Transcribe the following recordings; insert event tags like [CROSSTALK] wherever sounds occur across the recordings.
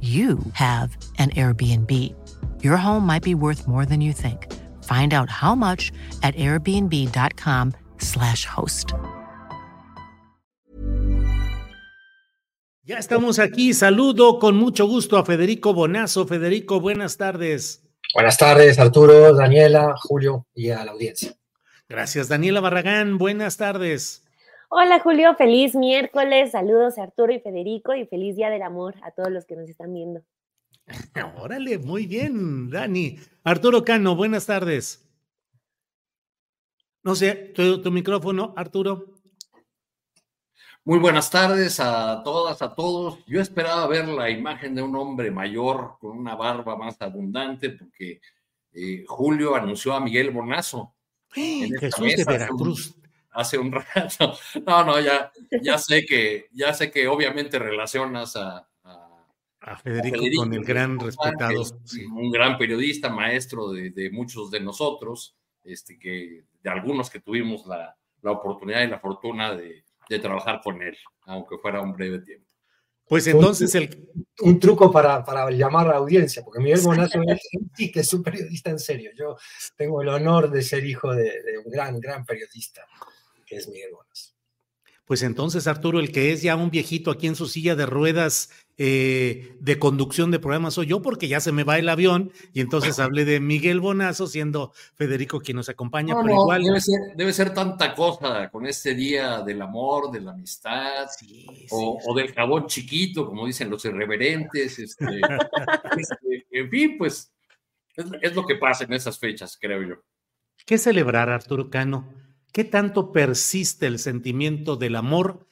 you have an Airbnb. Your home might be worth more than you think. Find out how much at airbnb.com/slash host. Ya estamos aquí. Saludo con mucho gusto a Federico Bonazo. Federico, buenas tardes. Buenas tardes, Arturo, Daniela, Julio y a la audiencia. Gracias, Daniela Barragán. Buenas tardes. Hola Julio, feliz miércoles, saludos a Arturo y Federico y feliz Día del Amor a todos los que nos están viendo. [LAUGHS] Órale, muy bien, Dani. Arturo Cano, buenas tardes. No sé, tu, tu micrófono, Arturo. Muy buenas tardes a todas, a todos. Yo esperaba ver la imagen de un hombre mayor con una barba más abundante porque eh, Julio anunció a Miguel Bonazo. Jesús de Veracruz hace un [LAUGHS] rato. No, no, ya, ya sé que, ya sé que obviamente relacionas a, a, Federico, con el gran respetado. Un gran periodista, maestro de, de, muchos de nosotros, este, que, de algunos que tuvimos la, la oportunidad y la fortuna de, de, trabajar con él, aunque fuera un breve tiempo. Pues entonces el... Un truco para, para llamar a la audiencia, porque Miguel Bonazo es, [LAUGHS] sí, que es un periodista en serio. Yo tengo el honor de ser hijo de, de un gran, gran periodista que es Miguel Bonas. Pues entonces, Arturo, el que es ya un viejito aquí en su silla de ruedas eh, de conducción de programas soy yo, porque ya se me va el avión, y entonces [LAUGHS] hablé de Miguel Bonazo, siendo Federico quien nos acompaña, no, pero no, igual. Debe ser, debe ser, tanta cosa con este día del amor, de la amistad, sí, sí, o, sí. o, del jabón chiquito, como dicen los irreverentes. Este, [LAUGHS] este, en fin, pues es, es lo que pasa en esas fechas, creo yo. ¿Qué celebrar, Arturo Cano? ¿Qué tanto persiste el sentimiento del amor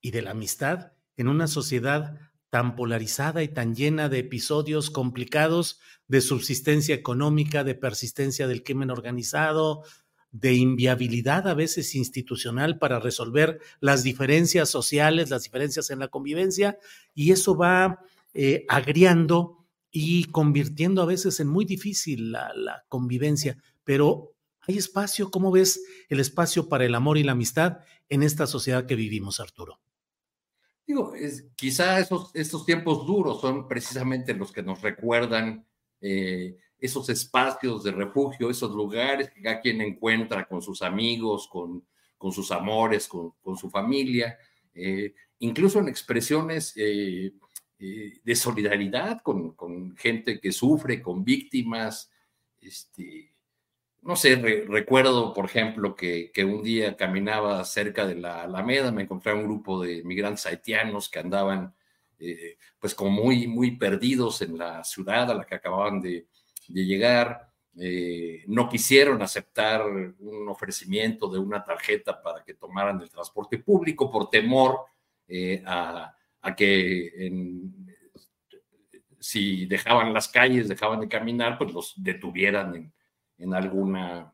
y de la amistad en una sociedad tan polarizada y tan llena de episodios complicados de subsistencia económica, de persistencia del crimen organizado, de inviabilidad a veces institucional para resolver las diferencias sociales, las diferencias en la convivencia, y eso va eh, agriando y convirtiendo a veces en muy difícil la, la convivencia, pero ¿Hay espacio? ¿Cómo ves el espacio para el amor y la amistad en esta sociedad que vivimos, Arturo? Digo, quizá esos, estos tiempos duros son precisamente los que nos recuerdan eh, esos espacios de refugio, esos lugares que cada quien encuentra con sus amigos, con, sus amores, con, con su familia, eh, incluso en expresiones eh, de solidaridad con, con, gente que sufre, con víctimas, este, no sé, re, recuerdo, por ejemplo, que, que, un día caminaba cerca de la Alameda, me encontré un grupo de migrantes haitianos que andaban, eh, pues, como muy, muy perdidos en la ciudad a la que acababan de, llegar. Eh, no quisieron aceptar un ofrecimiento de una tarjeta para que tomaran el transporte público por temor eh, a, a, que si dejaban las calles, dejaban de caminar, pues los detuvieran en, en alguna,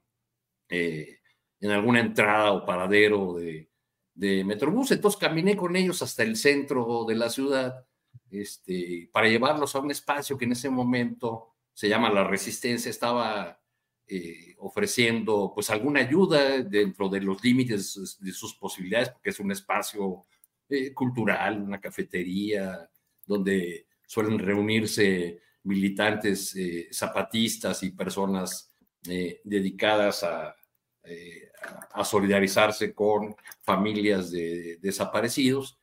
eh, en alguna entrada o paradero de, de, Metrobús. Entonces caminé con ellos hasta el centro de la ciudad este, para llevarlos a un espacio que en ese momento se llama La Resistencia, estaba eh, ofreciendo pues alguna ayuda dentro de los límites de sus posibilidades, porque es un espacio eh, cultural, una cafetería, donde suelen reunirse militantes zapatistas y personas eh, dedicadas a, a, solidarizarse con familias de, desaparecidos.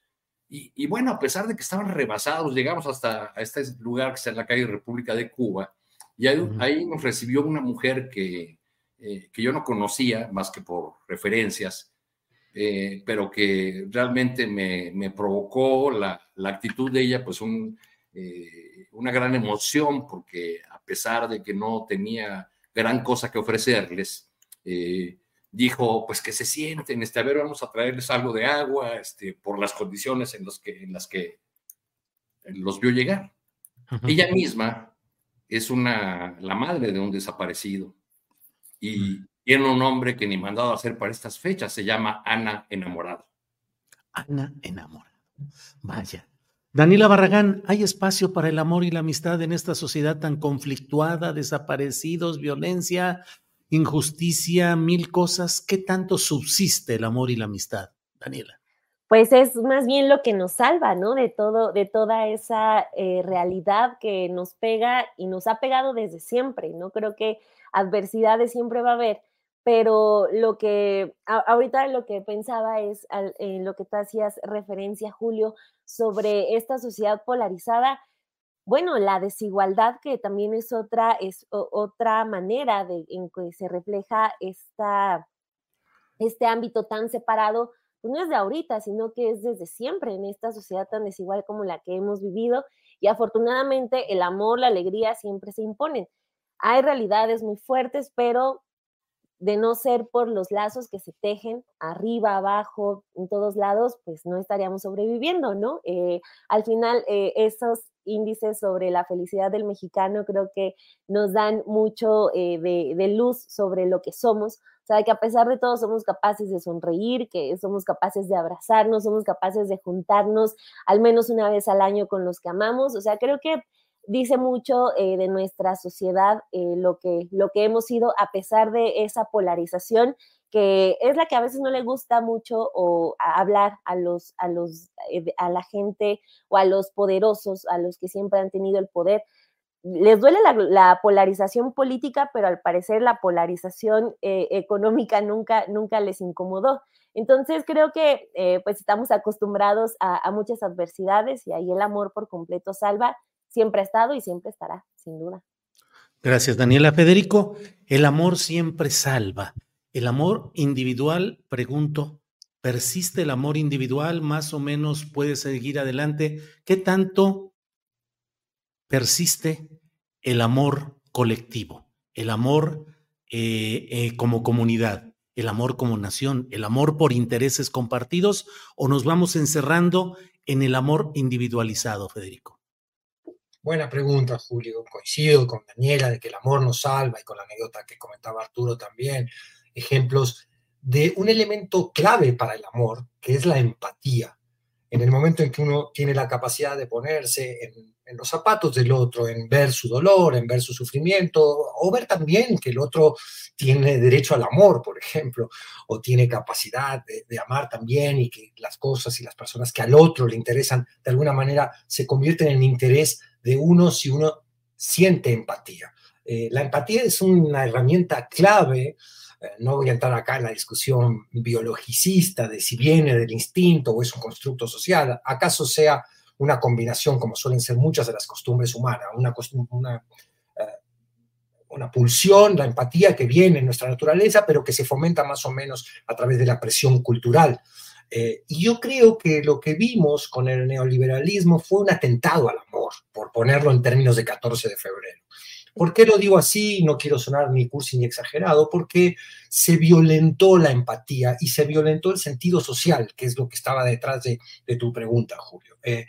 Y, bueno, a pesar de que estaban rebasados, llegamos hasta a este lugar que está en la calle República de Cuba, y ahí, nos recibió una mujer que, que yo no conocía más que por referencias, eh, pero que realmente me, me provocó la, la, actitud de ella, pues un, eh, una gran emoción, porque a pesar de que no tenía gran cosa que ofrecerles, eh, dijo, pues que se sienten, este, a ver, vamos a traerles algo de agua, este, por las condiciones en, los que, en las que los vio llegar. Ella misma es una, la madre de un desaparecido y, tiene un nombre que ni mandado a hacer para estas fechas, se llama Ana Enamorado. Ana Enamorado. Vaya. Daniela Barragán, ¿hay espacio para el amor y la amistad en esta sociedad tan conflictuada, desaparecidos, violencia, injusticia, mil cosas? ¿Qué tanto subsiste el amor y la amistad, Daniela? Pues es más bien lo que nos salva, ¿no? De todo, de toda esa eh, realidad que nos pega y nos ha pegado desde siempre, ¿no? Creo que adversidades siempre va a haber, pero lo que ahorita lo que pensaba es en lo que tú hacías referencia, Julio, sobre esta sociedad polarizada. Bueno, la desigualdad que también es otra, es otra manera de, en que se refleja esta, este ámbito tan separado, pues no es de ahorita, sino que es desde siempre en esta sociedad tan desigual como la que hemos vivido. Y afortunadamente el amor, la alegría siempre se imponen. Hay realidades muy fuertes, pero de no ser por los lazos que se tejen arriba, abajo, en todos lados, pues no estaríamos sobreviviendo, ¿no? Eh, al final, eh, esos índices sobre la felicidad del mexicano creo que nos dan mucho eh, de, luz sobre lo que somos. O sea, que a pesar de todo somos capaces de sonreír, que somos capaces de abrazarnos, somos capaces de juntarnos al menos una vez al año con los que amamos. O sea, creo que dice mucho eh, de nuestra sociedad eh, lo, que, lo que hemos sido a pesar de esa polarización que es la que a veces no le gusta mucho o hablar a los a los eh, a la gente o a los poderosos a los que siempre han tenido el poder. Les duele la, polarización política pero al parecer la polarización económica nunca nunca les incomodó. Entonces creo que pues estamos acostumbrados a, a muchas adversidades y ahí el amor por completo salva siempre ha estado y siempre estará, sin duda. Gracias, Daniela. Federico, el amor siempre salva. El amor individual, pregunto, ¿persiste el amor individual? ¿Más o menos puede seguir adelante? ¿Qué tanto persiste el amor colectivo? El amor eh, eh, como comunidad, el amor como nación, el amor por intereses compartidos o nos vamos encerrando en el amor individualizado, Federico? Buena pregunta, Julio. Coincido con Daniela de que el amor nos salva y con la anécdota que comentaba Arturo también. Ejemplos de un elemento clave para el amor, que es la empatía. En el momento en que uno tiene la capacidad de ponerse en, los zapatos del otro, en ver su dolor, en ver su sufrimiento, o ver también que el otro tiene derecho al amor, por ejemplo, o tiene capacidad de, de amar también y que las cosas y las personas que al otro le interesan de alguna manera se convierten en interés de uno si uno siente empatía. Eh, la empatía es una herramienta clave, no voy a entrar acá en la discusión biologicista de si viene del instinto o es un constructo social, acaso sea una combinación, como suelen ser muchas de las costumbres humanas, una, una, eh, una pulsión, la empatía que viene en nuestra naturaleza, pero que se fomenta más o menos a través de la presión cultural. Eh, y yo creo que lo que vimos con el neoliberalismo fue un atentado al amor, por ponerlo en términos de 14 de febrero. ¿Por qué lo digo así? No quiero sonar ni cursi ni exagerado, porque se violentó la empatía y se violentó el sentido social, que es lo que estaba detrás de, tu pregunta, Julio. Eh,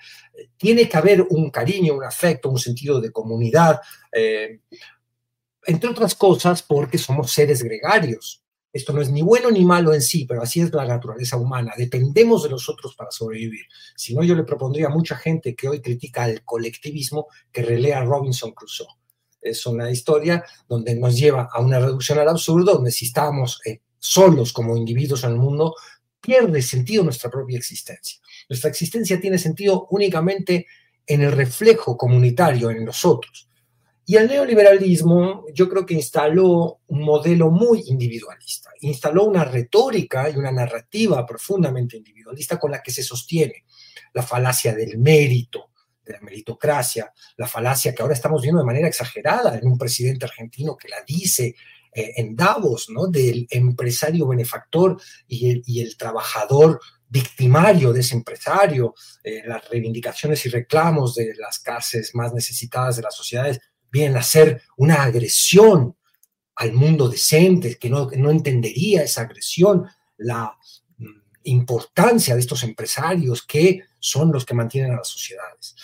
tiene que haber un cariño, un afecto, un sentido de comunidad, eh, entre otras cosas porque somos seres gregarios. Esto no es ni bueno ni malo en sí, pero así es la naturaleza humana. Dependemos de los otros para sobrevivir. Si no, yo le propondría a mucha gente que hoy critica el colectivismo que relea Robinson Crusoe. Es una historia donde nos lleva a una reducción al absurdo, donde si estamos eh, solos como individuos en el mundo, pierde sentido nuestra propia existencia. Nuestra existencia tiene sentido únicamente en el reflejo comunitario, en los otros. Y el neoliberalismo yo creo que instaló un modelo muy individualista, instaló una retórica y una narrativa profundamente individualista con la que se sostiene la falacia del mérito, de la meritocracia, la falacia que ahora estamos viendo de manera exagerada en un presidente argentino que la dice eh, en Davos, ¿no? Del empresario benefactor y el, trabajador victimario de ese empresario, eh, las reivindicaciones y reclamos de las clases más necesitadas de las sociedades vienen a ser una agresión al mundo decente, que no, no entendería esa agresión, la mm, importancia de estos empresarios que son los que mantienen a las sociedades.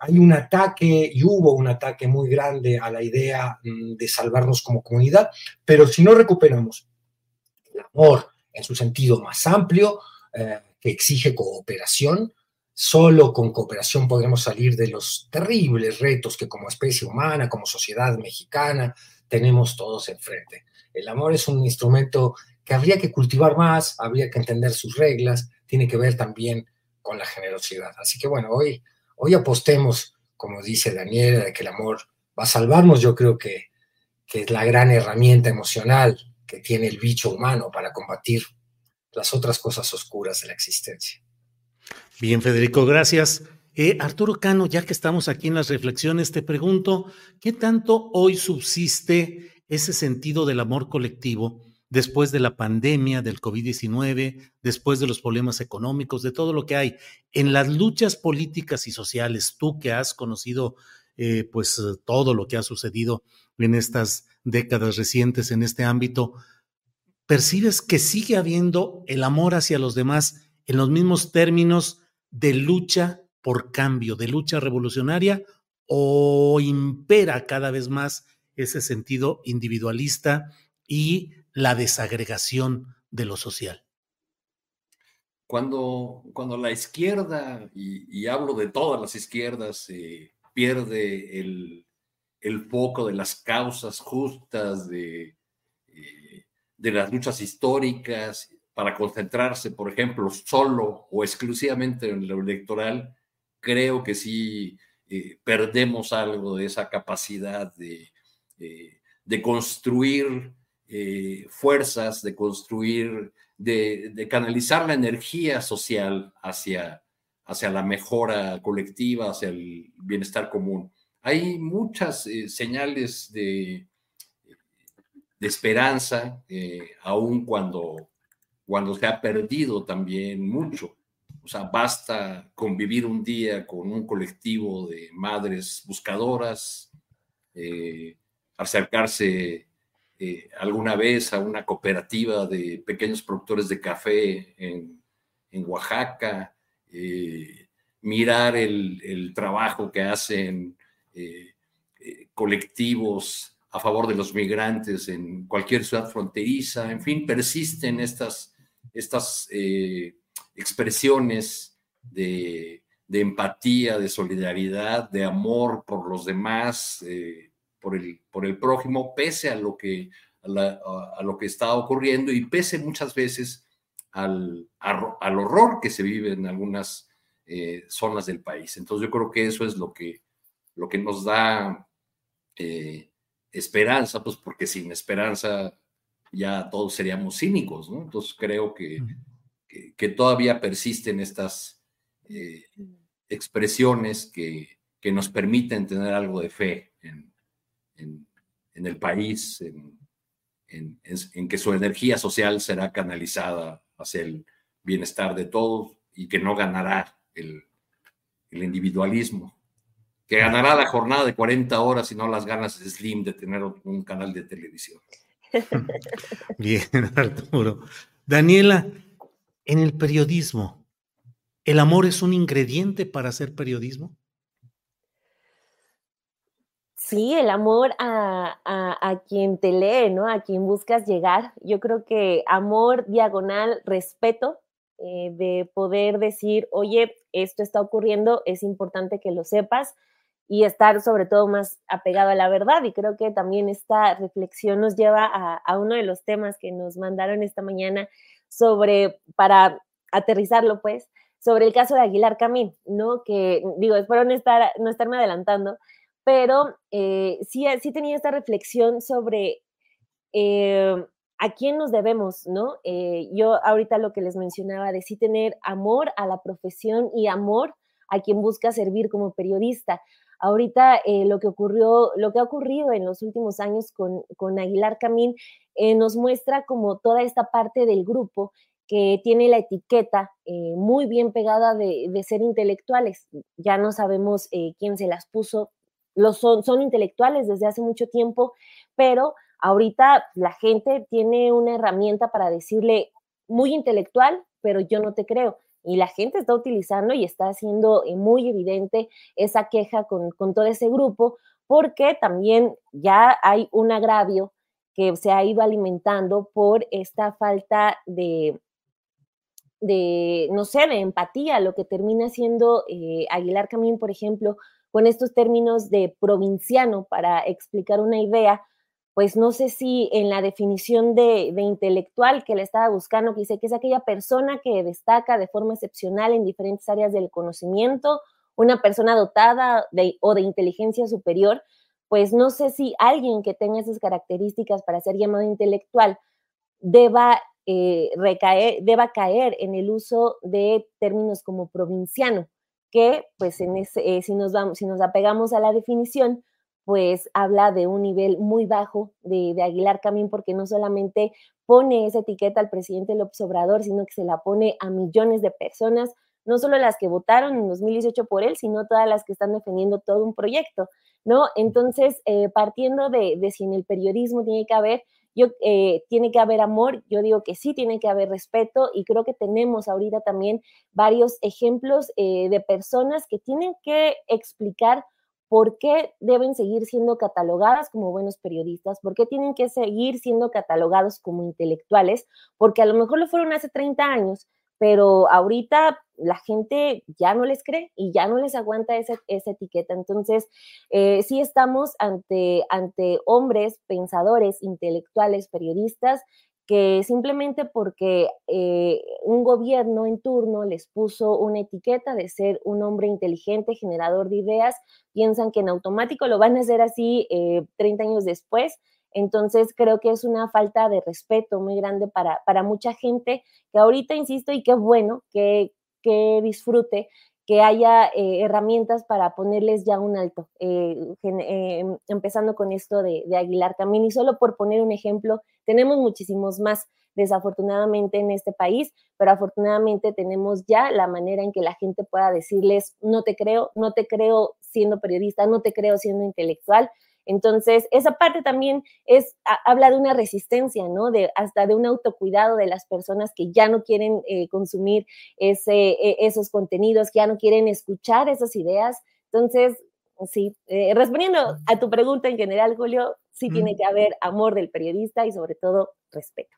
Hay un ataque y hubo un ataque muy grande a la idea mm, de salvarnos como comunidad, pero si no recuperamos el amor en su sentido más amplio, eh, que exige cooperación, Solo con cooperación podremos salir de los terribles retos que como especie humana, como sociedad mexicana, tenemos todos enfrente. El amor es un instrumento que habría que cultivar más, habría que entender sus reglas, tiene que ver también con la generosidad. Así que bueno, hoy, hoy apostemos, como dice Daniela, de que el amor va a salvarnos. Yo creo que, que es la gran herramienta emocional que tiene el bicho humano para combatir las otras cosas oscuras de la existencia. Bien, Federico, gracias. Eh, Arturo Cano, ya que estamos aquí en las reflexiones, te pregunto, ¿qué tanto hoy subsiste ese sentido del amor colectivo después de la pandemia, del COVID-19, después de los problemas económicos, de todo lo que hay en las luchas políticas y sociales? Tú que has conocido eh, pues todo lo que ha sucedido en estas décadas recientes en este ámbito, ¿percibes que sigue habiendo el amor hacia los demás en los mismos términos de lucha por cambio, de lucha revolucionaria, o impera cada vez más ese sentido individualista y la desagregación de lo social? Cuando, cuando la izquierda, y, hablo de todas las izquierdas, pierde el, el, foco de las causas justas, de, eh, de las luchas históricas, para concentrarse, por ejemplo, solo o exclusivamente en lo electoral, creo que sí eh, perdemos algo de esa capacidad de, eh, de construir eh, fuerzas, de construir, de, canalizar la energía social hacia, hacia la mejora colectiva, hacia el bienestar común. Hay muchas señales de, de esperanza, aun cuando cuando se ha perdido también mucho. O sea, basta convivir un día con un colectivo de madres buscadoras, eh, acercarse eh, alguna vez a una cooperativa de pequeños productores de café en, Oaxaca, eh, mirar el, el, trabajo que hacen colectivos a favor de los migrantes en cualquier ciudad fronteriza, en fin, persisten estas estas eh, expresiones de, empatía, de solidaridad, de amor por los demás, eh, por, el, por el prójimo, pese a lo, que, a, lo que está ocurriendo y pese muchas veces al, al horror que se vive en algunas eh, zonas del país. Entonces yo creo que eso es lo que, lo que nos da esperanza, pues porque sin esperanza ya todos seríamos cínicos, ¿no? Entonces creo que, que, todavía persisten estas eh, expresiones que, que, nos permiten tener algo de fe en, en, el país, en, que su energía social será canalizada hacia el bienestar de todos y que no ganará el, el individualismo, que ganará la jornada de 40 horas y no las ganas Slim de tener un canal de televisión. [LAUGHS] Bien, Arturo. Daniela, en el periodismo, ¿el amor es un ingrediente para hacer periodismo? Sí, el amor a, a, quien te lee, ¿no? A quien buscas llegar. Yo creo que amor diagonal, respeto, eh, de poder decir, oye, esto está ocurriendo, es importante que lo sepas y estar sobre todo más apegado a la verdad. Y creo que también esta reflexión nos lleva a, uno de los temas que nos mandaron esta mañana sobre, para aterrizarlo pues, sobre el caso de Aguilar Camín, ¿no? Que digo, espero no, estar, no estarme adelantando, pero eh, sí, sí tenía esta reflexión sobre eh, a quién nos debemos, ¿no? Eh, yo ahorita lo que les mencionaba de sí tener amor a la profesión y amor a quien busca servir como periodista. Ahorita lo que ocurrió, lo que ha ocurrido en los últimos años con, con Aguilar Camín nos muestra como toda esta parte del grupo que tiene la etiqueta muy bien pegada de, ser intelectuales. Ya no sabemos quién se las puso, son, son intelectuales desde hace mucho tiempo, pero ahorita la gente tiene una herramienta para decirle muy intelectual, pero yo no te creo. Y la gente está utilizando y está haciendo eh, muy evidente esa queja con, con todo ese grupo, porque también ya hay un agravio que se ha ido alimentando por esta falta de, de no sé, de empatía, lo que termina siendo eh, Aguilar Camín, por ejemplo, con estos términos de provinciano para explicar una idea, pues no sé si en la definición de, intelectual que le estaba buscando, que dice que es aquella persona que destaca de forma excepcional en diferentes áreas del conocimiento, una persona dotada de, o de inteligencia superior, pues no sé si alguien que tenga esas características para ser llamado intelectual deba, eh, recaer, deba caer en el uso de términos como provinciano que pues en ese, eh, si, nos vamos, si nos apegamos a la definición, pues habla de un nivel muy bajo de, Aguilar Camín, porque no solamente pone esa etiqueta al presidente López Obrador, sino que se la pone a millones de personas, no solo las que votaron en 2018 por él, sino todas las que están defendiendo todo un proyecto, ¿no? Entonces, eh, partiendo de, de si en el periodismo tiene que haber yo, eh, tiene que haber amor, yo digo que sí, tiene que haber respeto y creo que tenemos ahorita también varios ejemplos eh, de personas que tienen que explicar por qué deben seguir siendo catalogadas como buenos periodistas, por qué tienen que seguir siendo catalogados como intelectuales, porque a lo mejor lo fueron hace 30 años, pero ahorita la gente ya no les cree y ya no les aguanta esa, etiqueta. Entonces, eh, sí estamos ante, ante hombres, pensadores, intelectuales, periodistas, que simplemente porque eh, un gobierno en turno les puso una etiqueta de ser un hombre inteligente, generador de ideas, piensan que en automático lo van a hacer así 30 eh, años después entonces creo que es una falta de respeto muy grande para, para mucha gente que ahorita, insisto, y qué bueno que, que disfrute que haya eh, herramientas para ponerles ya un alto, eh, eh, empezando con esto de, de, Aguilar también. Y solo por poner un ejemplo, tenemos muchísimos más, desafortunadamente, en este país, pero afortunadamente tenemos ya la manera en que la gente pueda decirles, no te creo, no te creo siendo periodista, no te creo siendo intelectual, entonces, esa parte también es, habla de una resistencia, ¿no? De, hasta de un autocuidado de las personas que ya no quieren eh, consumir ese, e, esos contenidos, que ya no quieren escuchar esas ideas. Entonces, sí, eh, respondiendo a tu pregunta en general, Julio, sí tiene que haber amor del periodista y sobre todo respeto.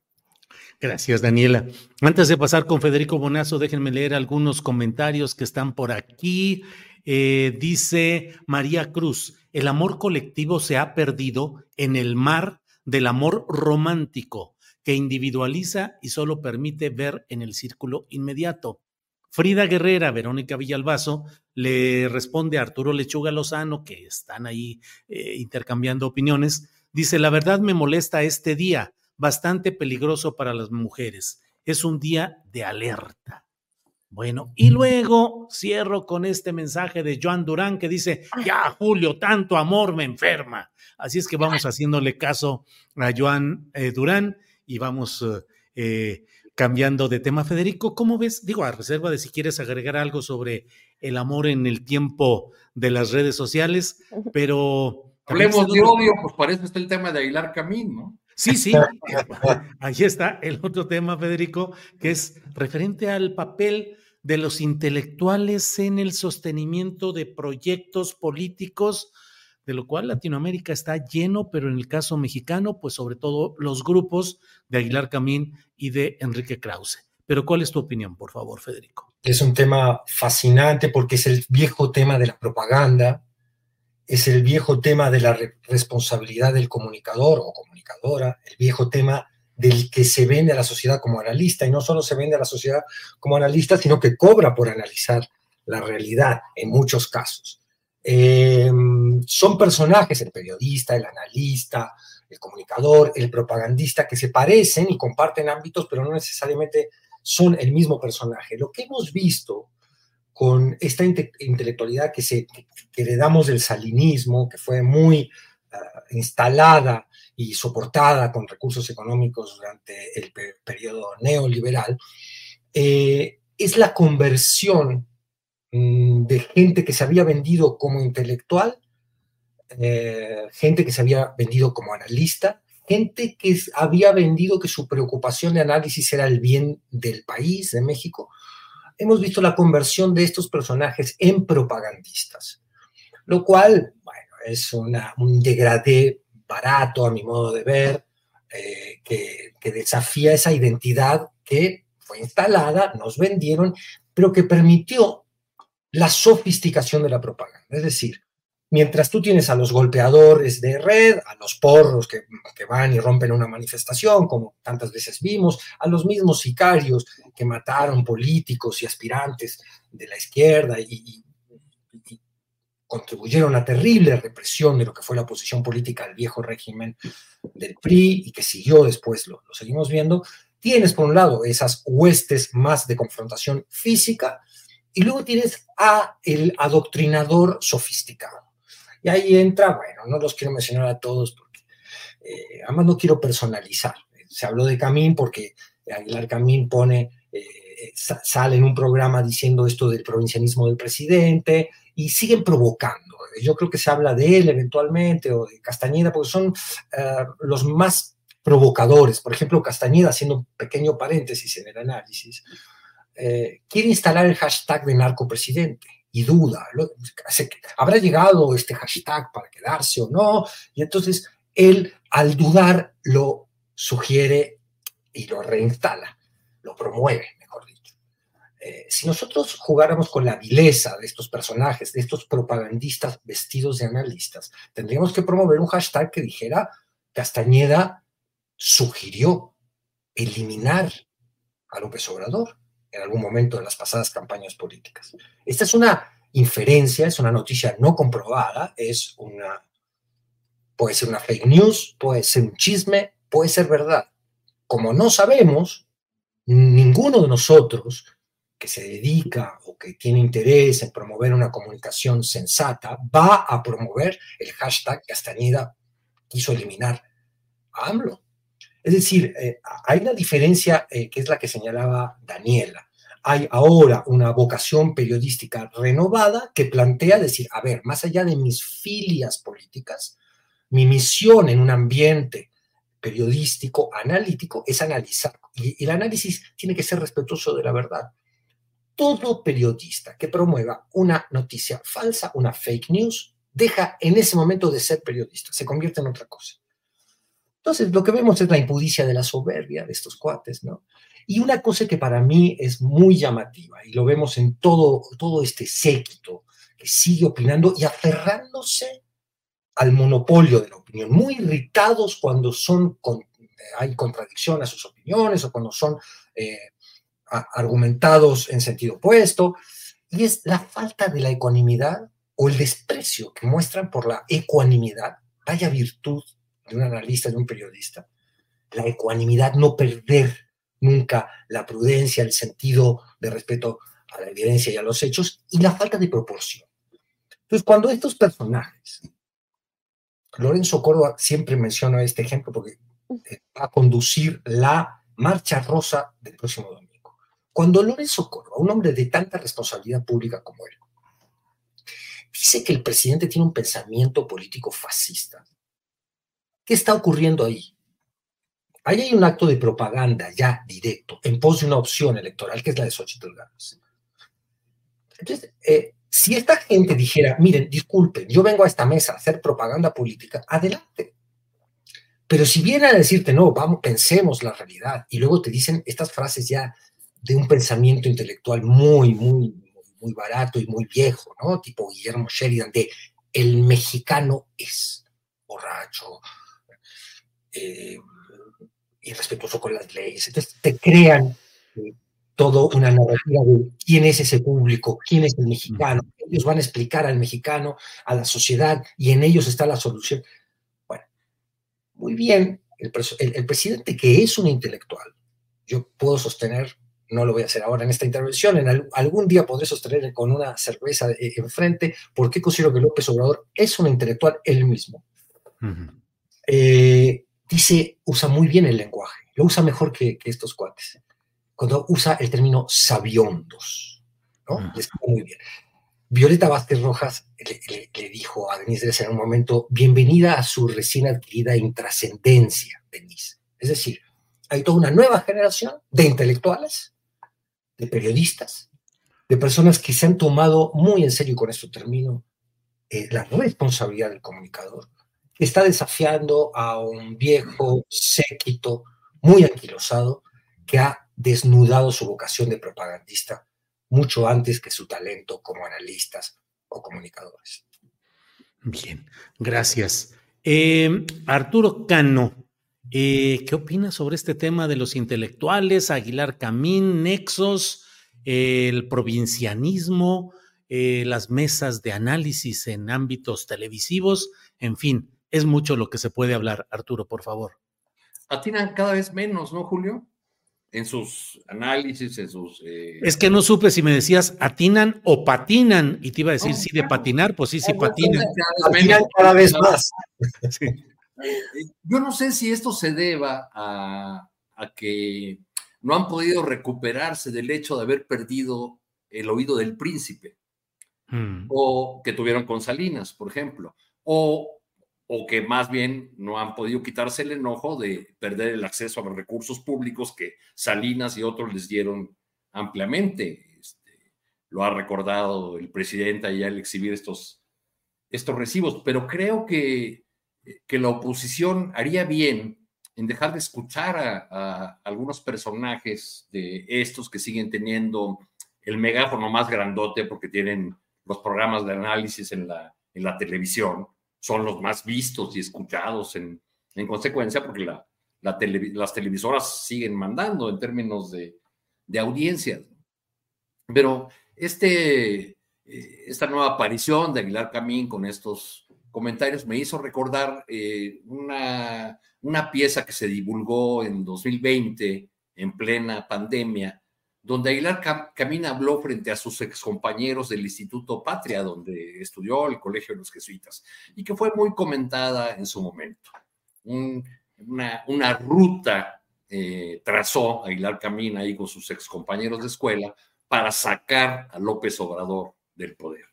Gracias, Daniela. Antes de pasar con Federico Bonazo, déjenme leer algunos comentarios que están por aquí. Eh, dice María Cruz, el amor colectivo se ha perdido en el mar del amor romántico que individualiza y solo permite ver en el círculo inmediato. Frida Guerrera, Verónica Villalbazo, le responde a Arturo Lechuga Lozano, que están ahí eh, intercambiando opiniones, dice, la verdad me molesta este día, bastante peligroso para las mujeres. Es un día de alerta. Bueno, y luego cierro con este mensaje de Joan Durán que dice, ya Julio, tanto amor me enferma. Así es que vamos haciéndole caso a Joan eh, Durán y vamos eh, cambiando de tema. Federico, ¿cómo ves? Digo, a reserva de si quieres agregar algo sobre el amor en el tiempo de las redes sociales, pero... Hablemos de odio, pues para eso está el tema de Aguilar Camín, ¿no? Sí, sí, [LAUGHS] ahí está el otro tema, Federico, que es referente al papel de los intelectuales en el sostenimiento de proyectos políticos, de lo cual Latinoamérica está lleno, pero en el caso mexicano, pues sobre todo los grupos de Aguilar Camín y de Enrique Krause. Pero ¿cuál es tu opinión, por favor, Federico? Es un tema fascinante porque es el viejo tema de la propaganda, es el viejo tema de la responsabilidad del comunicador o comunicadora, el viejo tema del que se vende a la sociedad como analista, y no solo se vende a la sociedad como analista, sino que cobra por analizar la realidad en muchos casos. Em, son personajes, el periodista, el analista, el comunicador, el propagandista, que se parecen y comparten ámbitos, pero no necesariamente son el mismo personaje. Lo que hemos visto con esta intelectualidad que, se, que heredamos del salinismo, que fue muy ah, instalada y soportada con recursos económicos durante el periodo neoliberal, eh, es la conversión mm, de gente que se había vendido como intelectual, eh, gente que se había vendido como analista, gente que había vendido que su preocupación de análisis era el bien del país, de México. Hemos visto la conversión de estos personajes en propagandistas, lo cual, es una, un degradé barato a mi modo de ver, eh, que, que desafía esa identidad que fue instalada, nos vendieron, pero que permitió la sofisticación de la propaganda. Es decir, mientras tú tienes a los golpeadores de red, a los porros que, van y rompen una manifestación, como tantas veces vimos, a los mismos sicarios que mataron políticos y aspirantes de la izquierda y, contribuyeron a terrible represión de lo que fue la oposición política al viejo régimen del PRI y que siguió después, lo, seguimos viendo, tienes por un lado esas huestes más de confrontación física y luego tienes a el adoctrinador sofisticado. Y ahí entra, bueno, no los quiero mencionar a todos porque eh, además no quiero personalizar. Se habló de Camín porque Aguilar Camín pone, eh, sale en un programa diciendo esto del provincianismo del presidente y siguen provocando. Yo creo que se habla de él eventualmente o de Castañeda porque son eh, los más provocadores. Por ejemplo, Castañeda, haciendo un pequeño paréntesis en el análisis, eh, quiere instalar el hashtag de narcopresidente y duda, ¿habrá llegado este hashtag para quedarse o no? Y entonces él, al dudar, lo sugiere y lo reinstala, lo promueve. Eh, si nosotros jugáramos con la vileza de estos personajes, de estos propagandistas vestidos de analistas, tendríamos que promover un hashtag que dijera Castañeda sugirió eliminar a López Obrador en algún momento de las pasadas campañas políticas. Esta es una inferencia, es una noticia no comprobada, es una, puede ser una fake news, puede ser un chisme, puede ser verdad. Como no sabemos, ninguno de nosotros que se dedica o que tiene interés en promover una comunicación sensata va a promover el hashtag Castañeda quiso eliminar a AMLO. Es decir, eh, hay una diferencia eh, que es la que señalaba Daniela. Hay ahora una vocación periodística renovada que plantea decir, a ver, más allá de mis filias políticas, mi misión en un ambiente periodístico, analítico, es analizar. Y el análisis tiene que ser respetuoso de la verdad. Todo periodista que promueva una noticia falsa, una fake news, deja en ese momento de ser periodista, se convierte en otra cosa. Entonces, lo que vemos es la impudicia de la soberbia de estos cuates, ¿no? Y una cosa que para mí es muy llamativa, y lo vemos en todo, todo este séquito que sigue opinando y aferrándose al monopolio de la opinión, muy irritados cuando son hay contradicción a sus opiniones o cuando son eh, argumentados en sentido opuesto, y es la falta de la ecuanimidad o el desprecio que muestran por la ecuanimidad, vaya virtud de un analista, de un periodista. La ecuanimidad, no perder nunca la prudencia, el sentido de respeto a la evidencia y a los hechos, y la falta de proporción. Entonces, cuando estos personajes, Lorenzo Córdoba siempre menciona este ejemplo porque eh, va a conducir la marcha rosa del próximo domingo. Cuando Lorenzo Córdoba, un hombre de tanta responsabilidad pública como él, dice que el presidente tiene un pensamiento político fascista, ¿Qué está ocurriendo ahí? Ahí hay un acto de propaganda ya directo en pos de una opción electoral que es la de Xochitl Gálvez. Entonces, eh, si esta gente dijera, miren, disculpen, yo vengo a esta mesa a hacer propaganda política, adelante. Pero si vienen a decirte, no, vamos, pensemos la realidad, y luego te dicen estas frases ya de un pensamiento intelectual muy, muy, muy barato y muy viejo, ¿no? Tipo Guillermo Sheridan, de el mexicano es borracho, eh, irrespetuoso con las leyes. Entonces te crean eh, toda una narrativa de quién es ese público, quién es el mexicano. Ellos van a explicar al mexicano, a la sociedad, y en ellos está la solución. Bueno, muy bien, el, el presidente que es un intelectual, yo puedo sostener no lo voy a hacer ahora en esta intervención, en algún día podré sostener con una cerveza eh, enfrente por qué considero que López Obrador es un intelectual él mismo. Eh, dice, usa muy bien el lenguaje, lo usa mejor que, estos cuates. Cuando usa el término sabiondos, ¿no? muy bien. Violeta Vázquez Rojas le, dijo a Denise Dresser en un momento, bienvenida a su recién adquirida intrascendencia, Denise. Es decir, hay toda una nueva generación de intelectuales de periodistas, de personas que se han tomado muy en serio, con esto termino, eh, la responsabilidad del comunicador, está desafiando a un viejo séquito muy anquilosado que ha desnudado su vocación de propagandista mucho antes que su talento como analistas o comunicadores. Bien, gracias. Eh, Arturo Cano, eh, ¿Qué opinas sobre este tema de los intelectuales, Aguilar Camín, Nexos, el provincianismo, eh, las mesas de análisis en ámbitos televisivos? En fin, es mucho lo que se puede hablar. Arturo, por favor. Atinan cada vez menos, ¿no, Julio? En sus análisis, en sus... Eh, es que no supe si me decías atinan o patinan, y te iba a decir, sí, de patinar, pues sí, sí, patinan. Patinan cada vez más. Sí. Yo no sé si esto se deba a, que no han podido recuperarse del hecho de haber perdido el oído del príncipe, mm. o que tuvieron con Salinas, por ejemplo, o, o que más bien no han podido quitarse el enojo de perder el acceso a los recursos públicos que Salinas y otros les dieron ampliamente. Este, lo ha recordado el presidente allá al exhibir estos, estos recibos, pero creo que que la oposición haría bien en dejar de escuchar a, algunos personajes de estos que siguen teniendo el megáfono más grandote porque tienen los programas de análisis en la, en la televisión, son los más vistos y escuchados en, en consecuencia porque la, las televisoras siguen mandando en términos de, de audiencias. Pero este, eh, esta nueva aparición de Aguilar Camín con estos comentarios me hizo recordar eh, una, una pieza que se divulgó en 2020, en plena pandemia, donde Aguilar Camina habló frente a sus excompañeros del Instituto Patria, donde estudió el Colegio de los Jesuitas, y que fue muy comentada en su momento. una, una, ruta eh, trazó Aguilar Camina ahí con sus excompañeros de escuela para sacar a López Obrador del poder.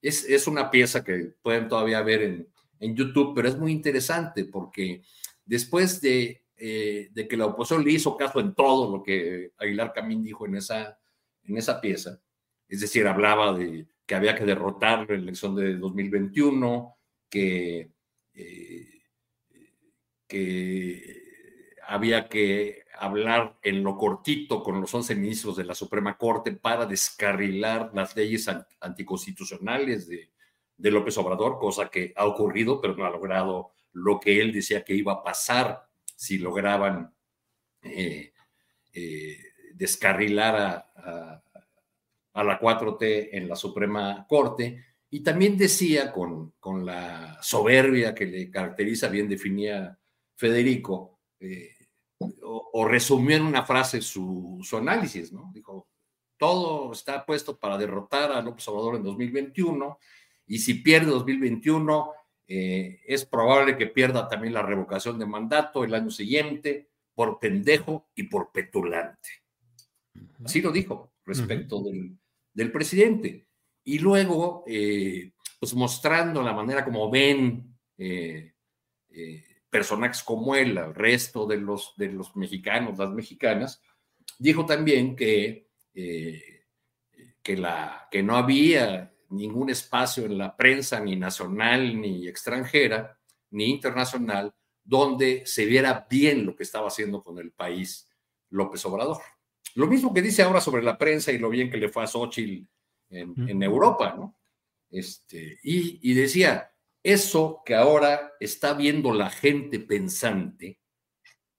Es, una pieza que pueden todavía ver en, YouTube, pero es muy interesante porque después de, eh, de, que la oposición le hizo caso en todo lo que Aguilar Camín dijo en esa, en esa pieza, es decir, hablaba de que había que derrotar la elección de 2021, que, eh, que había que hablar en lo cortito con los 11 ministros de la Suprema Corte para descarrilar las leyes anticonstitucionales de, López Obrador, cosa que ha ocurrido, pero no ha logrado lo que él decía que iba a pasar si lograban eh, eh, descarrilar a, la 4T en la Suprema Corte. Y también decía, con, con la soberbia que le caracteriza, bien definía Federico, eh, o, resumió en una frase su, análisis, ¿no? Dijo, todo está puesto para derrotar a López Obrador en 2021 y si pierde 2021 eh, es probable que pierda también la revocación de mandato el año siguiente por pendejo y por petulante. Así lo dijo respecto del, presidente. Y luego, eh, pues mostrando la manera como ven eh, personajes como él, al resto de los, de los mexicanos, las mexicanas, dijo también que, eh, que, la, que no había ningún espacio en la prensa, ni nacional, ni extranjera, ni internacional, donde se viera bien lo que estaba haciendo con el país López Obrador. Lo mismo que dice ahora sobre la prensa y lo bien que le fue a Xochitl en, Europa, ¿no? Este, y, y decía, eso que ahora está viendo la gente pensante,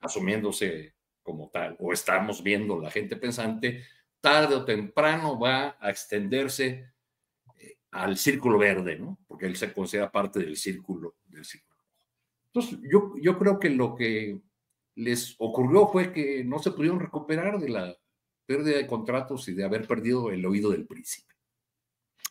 asumiéndose como tal, o estamos viendo la gente pensante, tarde o temprano va a extenderse eh, al círculo verde, ¿no? Porque él se considera parte del círculo, del círculo. Entonces, yo, yo creo que lo que les ocurrió fue que no se pudieron recuperar de la pérdida de contratos y de haber perdido el oído del príncipe.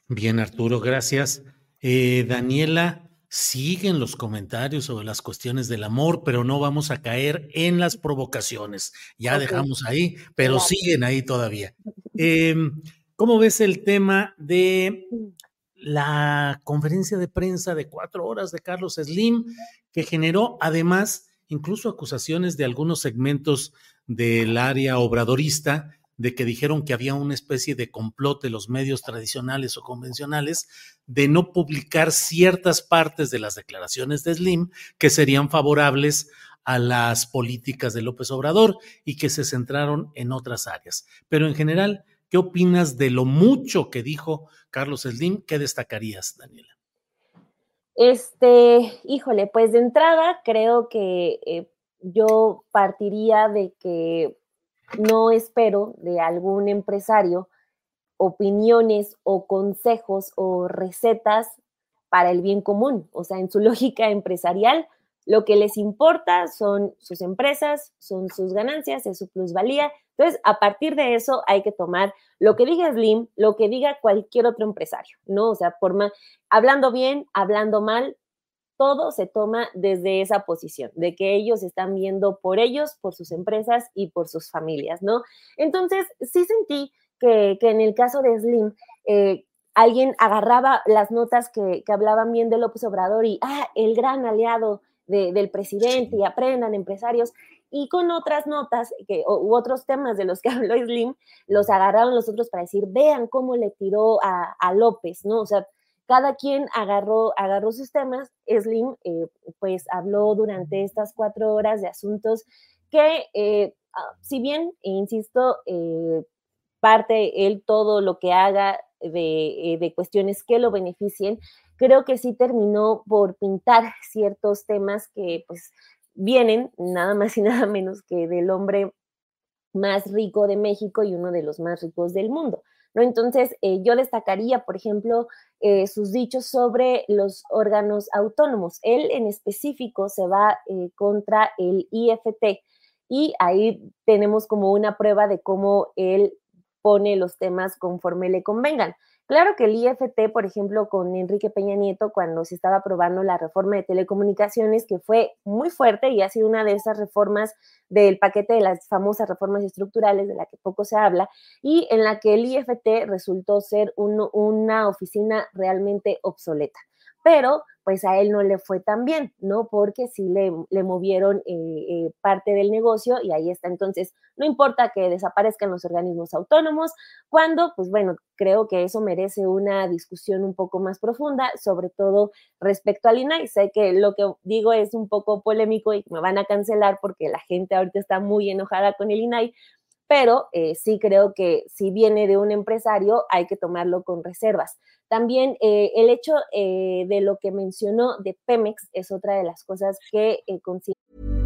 Bien, Arturo, gracias. Eh, Daniela, siguen los comentarios sobre las cuestiones del amor, pero no vamos a caer en las provocaciones. Ya dejamos ahí, pero siguen ahí todavía. Em, ¿Cómo ves el tema de la conferencia de prensa de cuatro horas de Carlos Slim, que generó además incluso acusaciones de algunos segmentos del área obradorista de que dijeron que había una especie de complot de los medios tradicionales o convencionales de no publicar ciertas partes de las declaraciones de Slim que serían favorables a las políticas de López Obrador y que se centraron en otras áreas. Pero en general, ¿qué opinas de lo mucho que dijo Carlos Slim? ¿Qué destacarías, Daniela? Este, híjole, pues de entrada creo que eh, yo partiría de que no espero de algún empresario opiniones o consejos o recetas para el bien común. O sea, en su [LAUGHS] lógica empresarial, lo que les importa son sus empresas, son sus ganancias, es su plusvalía. Entonces, a partir de eso hay que tomar lo que diga Slim, lo que diga cualquier otro empresario, ¿no? O sea, por más, hablando bien, hablando mal, todo se toma desde esa posición, de que ellos están viendo por ellos, por sus empresas y por sus familias, ¿no? Entonces, sí sentí que, en el caso de Slim, eh, alguien agarraba las notas que, hablaban bien de López Obrador y, ah, el gran aliado del presidente y aprendan empresarios. Y con otras notas que, u otros temas de los que [LAUGHS] habló Slim, los agarraron los otros para decir, vean cómo le tiró a, a López, ¿no? O sea, cada quien agarró, agarró sus temas. Slim, eh, pues, habló durante estas cuatro horas de asuntos que, eh, ah, si bien, insisto, eh, parte él todo lo que haga de, de, cuestiones que lo beneficien, creo que sí terminó por pintar ciertos temas que, pues, vienen nada más y nada menos que del hombre más rico de México y uno de los más ricos del mundo. Entonces, eh, yo destacaría, por ejemplo, eh, sus dichos sobre los órganos autónomos. Él en específico se va eh, contra el IFT y ahí tenemos como una prueba de cómo él pone los temas conforme le convengan. Claro que el IFT, por ejemplo, con Enrique Peña Nieto, cuando se estaba aprobando la reforma de telecomunicaciones, que fue muy fuerte y ha sido una de esas reformas del paquete de las famosas reformas estructurales, de la que poco se habla, y en la que el IFT resultó ser una oficina realmente obsoleta. Pero pues a él no le fue tan bien, ¿no? Porque sí le, le movieron eh, eh, parte del negocio y ahí está. Entonces, no importa que desaparezcan los organismos autónomos, cuando, pues bueno, creo que eso merece una discusión un poco más profunda, sobre todo respecto al INAI. Sé que lo que digo es un poco polémico y me van a cancelar porque la gente ahorita está muy enojada con el INAI, pero eh, sí creo que si viene de un empresario hay que tomarlo con reservas. También eh, el hecho eh, de lo que mencionó de Pemex es otra de las cosas que considero.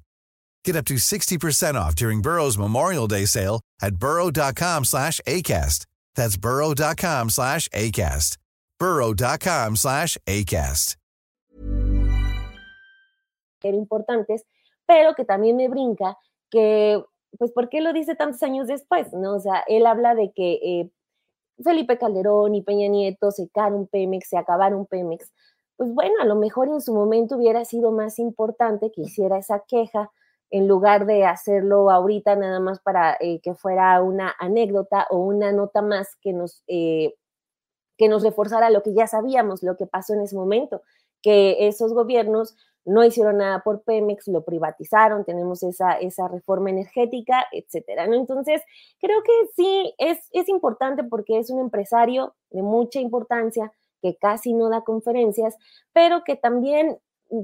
Get up to 60% off during Burrow's Memorial Day sale at burrow.com slash ACAST. That's burrow.com slash ACAST. burrow.com slash ACAST. Importantes, pero que también me brinca que pues, ¿por qué lo dice tantos años después? ¿no? O sea, él habla de que eh, Felipe Calderón y Peña Nieto secaron Pemex, se acabaron Pemex. Pues bueno, a lo mejor en su momento hubiera sido más importante que hiciera esa queja en lugar de hacerlo ahorita nada más para eh, que fuera una anécdota o una nota más que nos, eh, que nos reforzara lo que ya sabíamos, lo que pasó en ese momento, que esos gobiernos no hicieron nada por Pemex, lo privatizaron, tenemos esa, esa reforma energética, etcétera. ¿no? Entonces, creo que sí es, es importante porque es un empresario de mucha importancia que casi no da conferencias, pero que también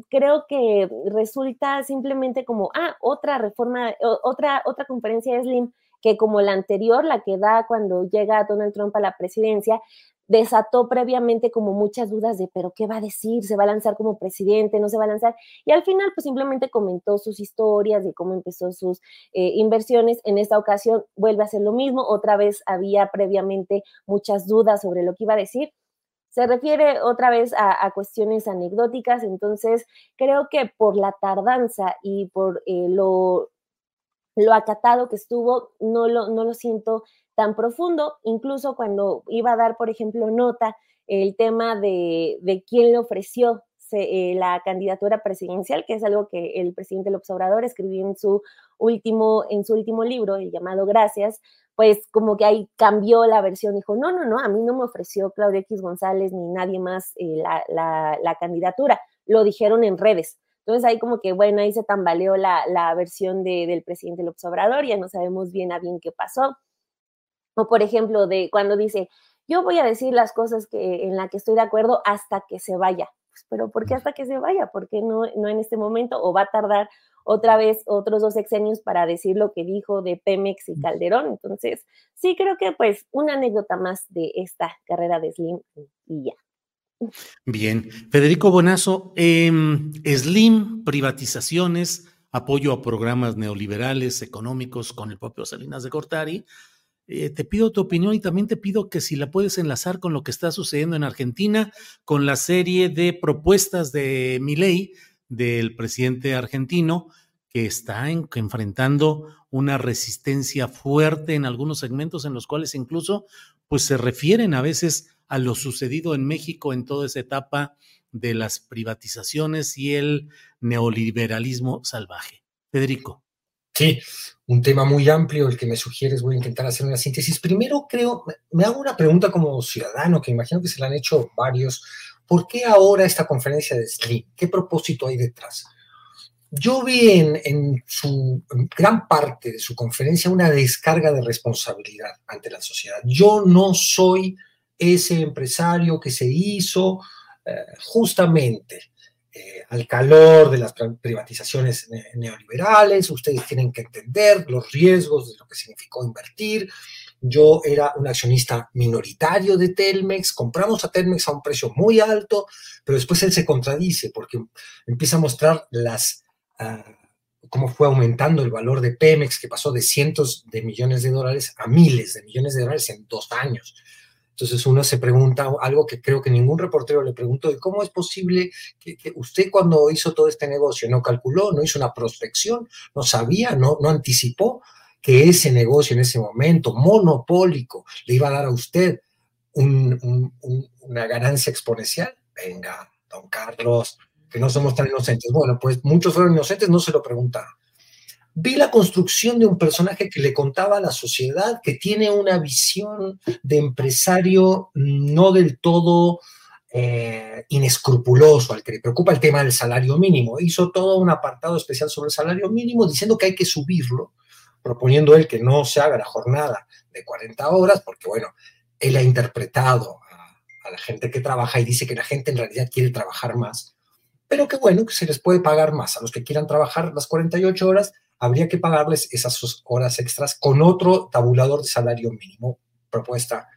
creo que resulta simplemente como, ah, otra reforma, otra, otra conferencia de Slim, que como la anterior, la que da cuando llega Donald Trump a la presidencia, desató previamente como muchas dudas de, pero ¿qué va a decir? ¿Se va a lanzar como presidente? ¿No se va a lanzar? Y al final, pues simplemente comentó sus historias de cómo empezó sus eh, inversiones. En esta ocasión vuelve a hacer lo mismo. Otra vez había previamente muchas dudas sobre lo que iba a decir. Se refiere otra vez a, cuestiones anecdóticas, entonces creo que por la tardanza y por eh, lo, lo acatado que estuvo, no lo, no lo siento tan profundo, incluso cuando iba a dar, por ejemplo, nota el tema de, de quién le ofreció eh, la candidatura presidencial, que es algo que el presidente López Obrador escribió en su último, en su último libro, el llamado Gracias, pues como que ahí cambió la versión, dijo, no, no, no, a mí no me ofreció Claudia X González ni nadie más eh, la, candidatura, lo dijeron en redes. Entonces ahí como que, bueno, ahí se tambaleó la, la versión del presidente López Obrador, ya no sabemos bien a bien qué pasó. O por ejemplo, de cuando dice, yo voy a decir las cosas que, en las que estoy de acuerdo hasta que se vaya. Pues, pero ¿por qué hasta que se vaya? ¿Por qué no, no en este momento? ¿O va a tardar otra vez otros dos sexenios para decir lo que dijo de Pemex y Calderón? Entonces, sí creo que pues una anécdota más de esta carrera de Slim y ya. Bien, Federico Bonazo, em, Slim, privatizaciones, apoyo a programas neoliberales, económicos con el propio Salinas de Cortari. Eh, te pido tu opinión y también te pido que si la puedes enlazar con lo que está sucediendo en Argentina, con la serie de propuestas de Milei, del presidente argentino, que está enfrentando una resistencia fuerte en algunos segmentos en los cuales incluso pues se refieren a veces a lo sucedido en México en toda esa etapa de las privatizaciones y el neoliberalismo salvaje. Federico. Sí, un tema muy amplio el que me sugieres, voy a intentar hacer una síntesis. Primero, creo, me hago una pregunta como ciudadano, que imagino que se la han hecho varios. ¿Por qué ahora esta conferencia de Slim? ¿Qué propósito hay detrás? Yo vi en, su gran parte de su conferencia una descarga de responsabilidad ante la sociedad. Yo no soy ese empresario que se hizo eh, justamente eh, al calor de las privatizaciones neoliberales, ustedes tienen que entender los riesgos de lo que significó invertir. Yo era un accionista minoritario de Telmex, compramos a Telmex a un precio muy alto, pero después él se contradice porque empieza a mostrar las... Ah, cómo fue aumentando el valor de Pemex, que pasó de cientos de millones de dólares a miles de millones de dólares en dos años. Entonces uno se pregunta algo que creo que ningún reportero le preguntó, cómo es posible que, usted cuando hizo todo este negocio no calculó, no hizo una prospección, no sabía, no, no anticipó que ese negocio en ese momento monopólico le iba a dar a usted una ganancia exponencial. Venga, don Carlos, que no somos tan inocentes. Bueno, pues muchos fueron inocentes, no se lo preguntaron vi la construcción de un personaje que le contaba a la sociedad que tiene una visión de empresario no del todo eh, inescrupuloso, al que le preocupa el tema del salario mínimo. Hizo todo un apartado especial sobre el salario mínimo diciendo que hay que subirlo, proponiendo él que no se haga la jornada de 40 horas, porque bueno, él ha interpretado a, a la gente que trabaja y dice que la gente en realidad quiere trabajar más, pero que bueno, que se les puede pagar más a los que quieran trabajar las 48 horas habría que pagarles esas horas extras con otro tabulador de salario mínimo. Propuesta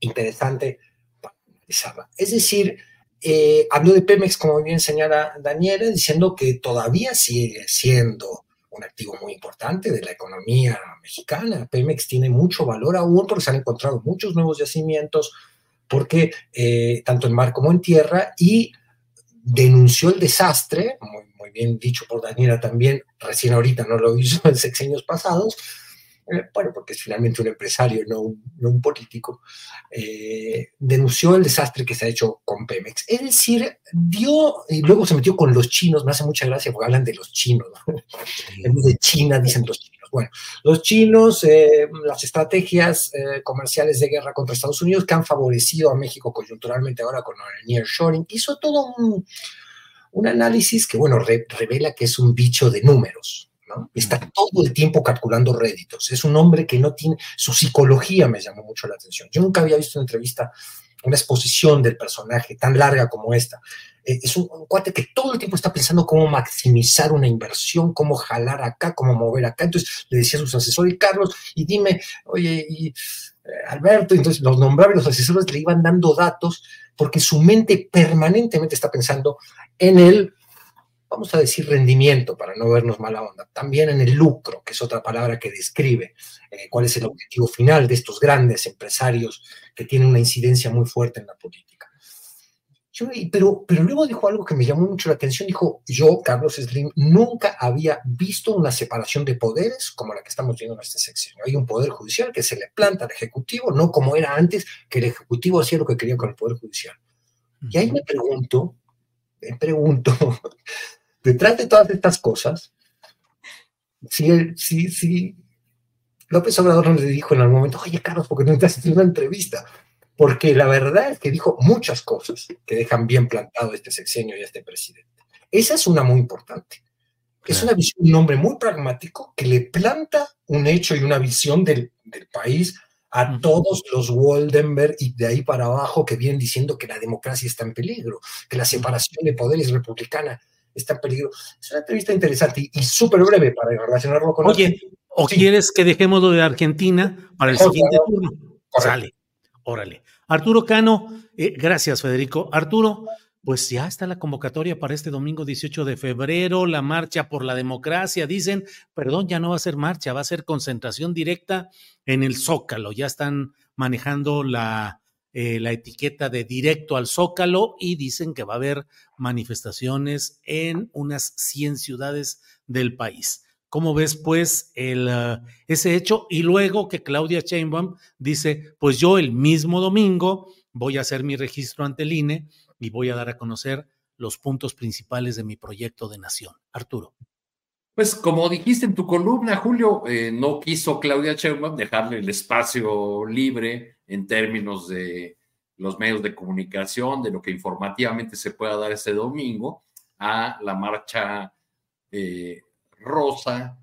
interesante para analizarla. Es decir, eh, habló de Pemex, como bien señala Daniela, diciendo que todavía sigue siendo un activo muy importante de la economía mexicana. Pemex tiene mucho valor aún porque se han encontrado muchos nuevos yacimientos, porque eh, tanto en mar como en tierra, y denunció el desastre, muy muy bien dicho por Daniela también, recién ahorita no lo hizo en sexenios pasados, eh, bueno, porque es finalmente un empresario, no un, no un político, eh, denunció el desastre que se ha hecho con Pemex. Es decir, dio, y luego se metió con los chinos, me hace mucha gracia porque hablan de los chinos, ¿no? en vez de China dicen los chinos. Bueno, los chinos, eh, las estrategias eh, comerciales de guerra contra Estados Unidos que han favorecido a México coyunturalmente ahora con el nearshoring, hizo todo un, un análisis que, bueno, re, revela que es un bicho de números, ¿no? Está todo el tiempo calculando réditos. Es un hombre que no tiene, su psicología me llamó mucho la atención. Yo nunca había visto una entrevista, una exposición del personaje tan larga como esta. Eh, es un, un, cuate que todo el tiempo está pensando cómo maximizar una inversión, cómo jalar acá, cómo mover acá. Entonces le decía a sus asesores, Carlos, y dime, oye, y eh, Alberto, entonces los nombraba y los asesores le iban dando datos porque su mente permanentemente está pensando en el vamos a decir rendimiento para no vernos mala onda, también en el lucro, que es otra palabra que describe eh, cuál es el objetivo final de estos grandes empresarios que tienen una incidencia muy fuerte en la política. Pero, pero luego dijo algo que me llamó mucho la atención, dijo, yo, Carlos Slim, nunca había visto una separación de poderes como la que estamos viendo en este sexenio. Hay un poder judicial que se le planta al Ejecutivo, no como era antes, que el Ejecutivo hacía lo que quería con el Poder Judicial. Y ahí me pregunto, me pregunto, [LAUGHS] detrás de todas estas cosas, si, si, si López Obrador nos le dijo en algún momento, oye Carlos, ¿por qué no estás haciendo una entrevista? Porque la verdad es que dijo muchas cosas que dejan bien plantado este sexenio y este presidente. Esa es una muy importante. Es una visión, un hombre muy pragmático que le planta un hecho y una visión del, del país a todos los Waldenberg y de ahí para abajo que vienen diciendo que la democracia está en peligro, que la separación de poderes republicana está en peligro. Es una entrevista interesante y, y súper breve para relacionarlo con... Oye, ¿o sí. quieres que dejemos lo de Argentina para el siguiente turno? Sale, órale. Arturo Cano, eh, gracias Federico. Arturo, pues ya está la convocatoria para este domingo 18 de febrero, la marcha por la democracia. Dicen, perdón, ya no va a ser marcha, va a ser concentración directa en el Zócalo. Ya están manejando la, eh, la etiqueta de directo al Zócalo y dicen que va a haber manifestaciones en unas 100 ciudades del país. ¿Cómo ves, pues, uh, ese hecho? Y luego que Claudia Sheinbaum dice, pues yo el mismo domingo voy a hacer mi registro ante el INE y voy a dar a conocer los puntos principales de mi proyecto de nación. Arturo. Pues como dijiste en tu columna, Julio, eh, no quiso Claudia Sheinbaum dejarle el espacio libre en términos de los medios de comunicación, de lo que informativamente se pueda dar ese domingo, a la marcha eh, rosa,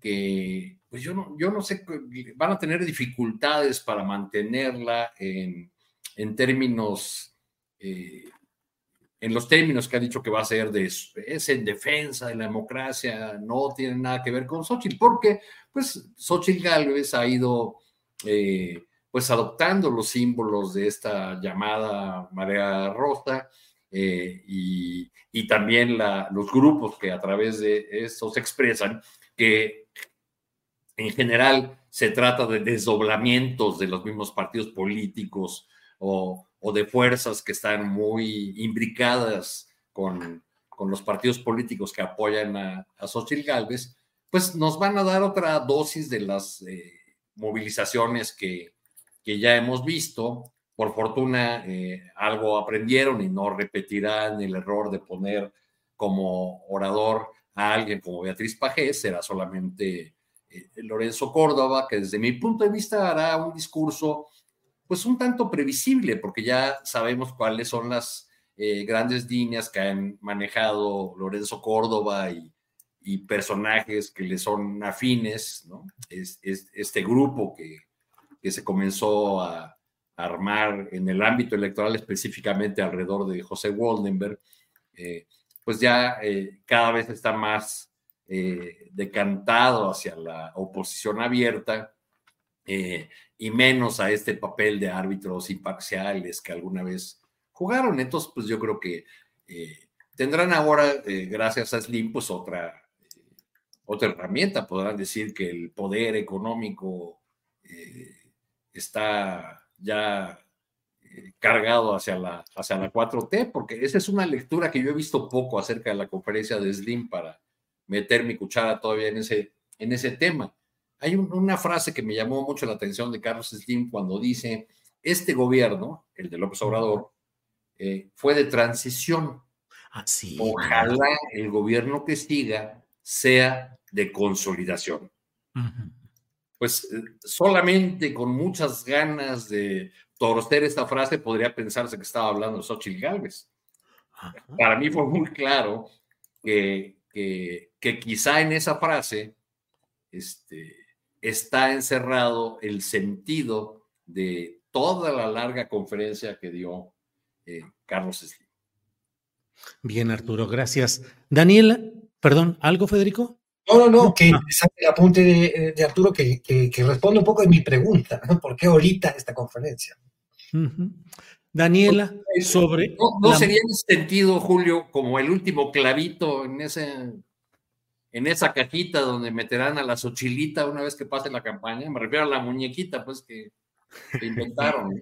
que pues yo no, yo no sé, van a tener dificultades para mantenerla en, en términos, eh, en los términos que ha dicho que va a ser de, es en defensa de la democracia, no tiene nada que ver con Xochitl, porque pues Xochitl Gálvez ha ido eh, pues adoptando los símbolos de esta llamada marea rosa eh, y, y, también la, los grupos que a través de estos expresan que en general se trata de desdoblamientos de los mismos partidos políticos o, o de fuerzas que están muy imbricadas con, con, los partidos políticos que apoyan a, a Xochitl Galvez, pues nos van a dar otra dosis de las eh, movilizaciones que, que ya hemos visto. Por fortuna, eh, algo aprendieron y no repetirán el error de poner como orador a alguien como Beatriz Pajés, será solamente eh, Lorenzo Córdoba, que desde mi punto de vista hará un discurso pues un tanto previsible, porque ya sabemos cuáles son las eh, grandes líneas que han manejado Lorenzo Córdoba y, personajes que le son afines, ¿no? Es, es este grupo que, que se comenzó a, armar en el ámbito electoral, específicamente alrededor de José Waldenberg, eh, pues ya eh, cada vez está más eh, decantado hacia la oposición abierta y menos a este papel de árbitros imparciales que alguna vez jugaron. Entonces, pues yo creo que tendrán ahora, gracias a Slim, pues otra, otra herramienta. Podrán decir que el poder económico está ya cargado hacia la, hacia la 4T, porque esa es una lectura que yo he visto poco acerca de la conferencia de Slim para meter mi cuchara todavía en ese, en ese tema. Hay una frase que me llamó mucho la atención de Carlos Slim cuando dice, este gobierno, el de López Obrador, eh, fue de transición. Así. Ojalá el gobierno que siga sea de consolidación. Pues eh, solamente con muchas ganas de torcer esta frase podría pensarse que estaba hablando de Xochitl Gálvez. Para mí fue muy claro que, que, que, quizá en esa frase este, está encerrado el sentido de toda la larga conferencia que dio eh, Carlos Slim. Bien, Arturo, gracias. Daniel, perdón, ¿algo, Federico? No, no, no, que ah. el apunte de, Arturo que, que, responde un poco de mi pregunta, ¿por qué ahorita esta conferencia? Daniela, sobre... ¿No, sería en ese sentido, Julio, como el último clavito en, ese, en esa cajita donde meterán a la Xochilita una vez que pase la campaña? Me refiero a la muñequita, pues, que, [LAUGHS] inventaron.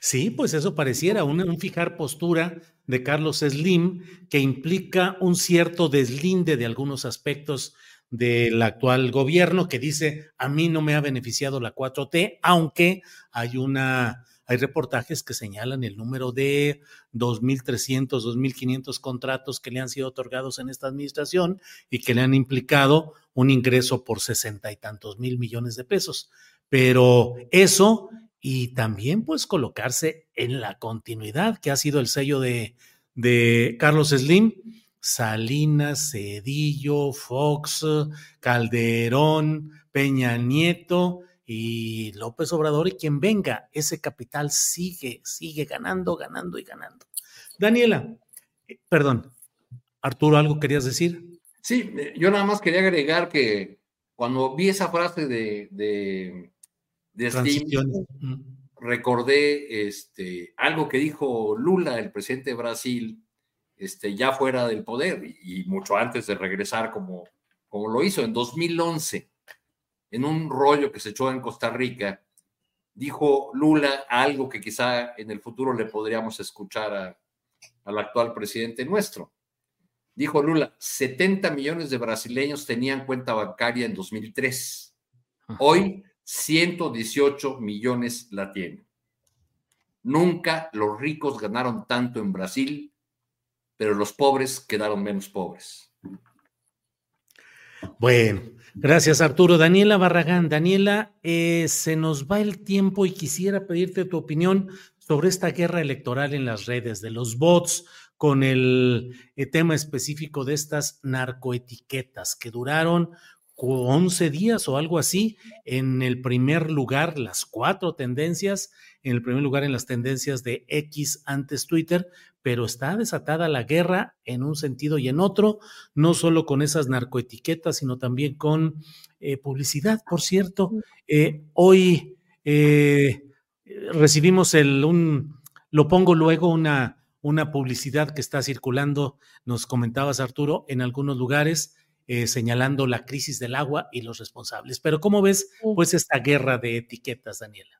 Sí, pues eso pareciera un, fijar postura de Carlos Slim que implica un cierto deslinde de algunos aspectos del actual gobierno que dice a mí no me ha beneficiado la 4T, aunque hay una hay reportajes que señalan el número de 2.300, 2.500 contratos que le han sido otorgados en esta administración y que le han implicado un ingreso por sesenta y tantos mil millones de pesos. Pero eso y también pues colocarse en la continuidad que ha sido el sello de, de Carlos Slim, Salinas, Cedillo, Fox, Calderón, Peña Nieto y López Obrador y quien venga, ese capital sigue, sigue ganando, ganando y ganando. Daniela, eh, perdón, Arturo, ¿algo querías decir? Sí, eh, yo nada más quería agregar que cuando vi esa frase de, de de recordé este, algo que dijo Lula, el presidente de Brasil, este, ya fuera del poder y, mucho antes de regresar como, como lo hizo en 2011, en un rollo que se echó en Costa Rica, dijo Lula algo que quizá en el futuro le podríamos escuchar al actual presidente nuestro. Dijo Lula, 70 millones de brasileños tenían cuenta bancaria en 2003. Hoy 118 millones la tienen. Nunca los ricos ganaron tanto en Brasil, pero los pobres quedaron menos pobres. Bueno, gracias Arturo. Daniela Barragán, Daniela, eh, se nos va el tiempo y quisiera pedirte tu opinión sobre esta guerra electoral en las redes de los bots con el eh, tema específico de estas narcoetiquetas que duraron 11 días o algo así en el primer lugar, las cuatro tendencias, en el primer lugar en las tendencias de X antes Twitter, pero está desatada la guerra en un sentido y en otro, no solo con esas narcoetiquetas, sino también con eh, publicidad. Por cierto, eh, hoy eh, recibimos el, un, lo pongo luego, una, una publicidad que está circulando, nos comentabas Arturo, en algunos lugares eh, señalando la crisis del agua y los responsables. Pero ¿cómo ves pues esta guerra de etiquetas, Daniela?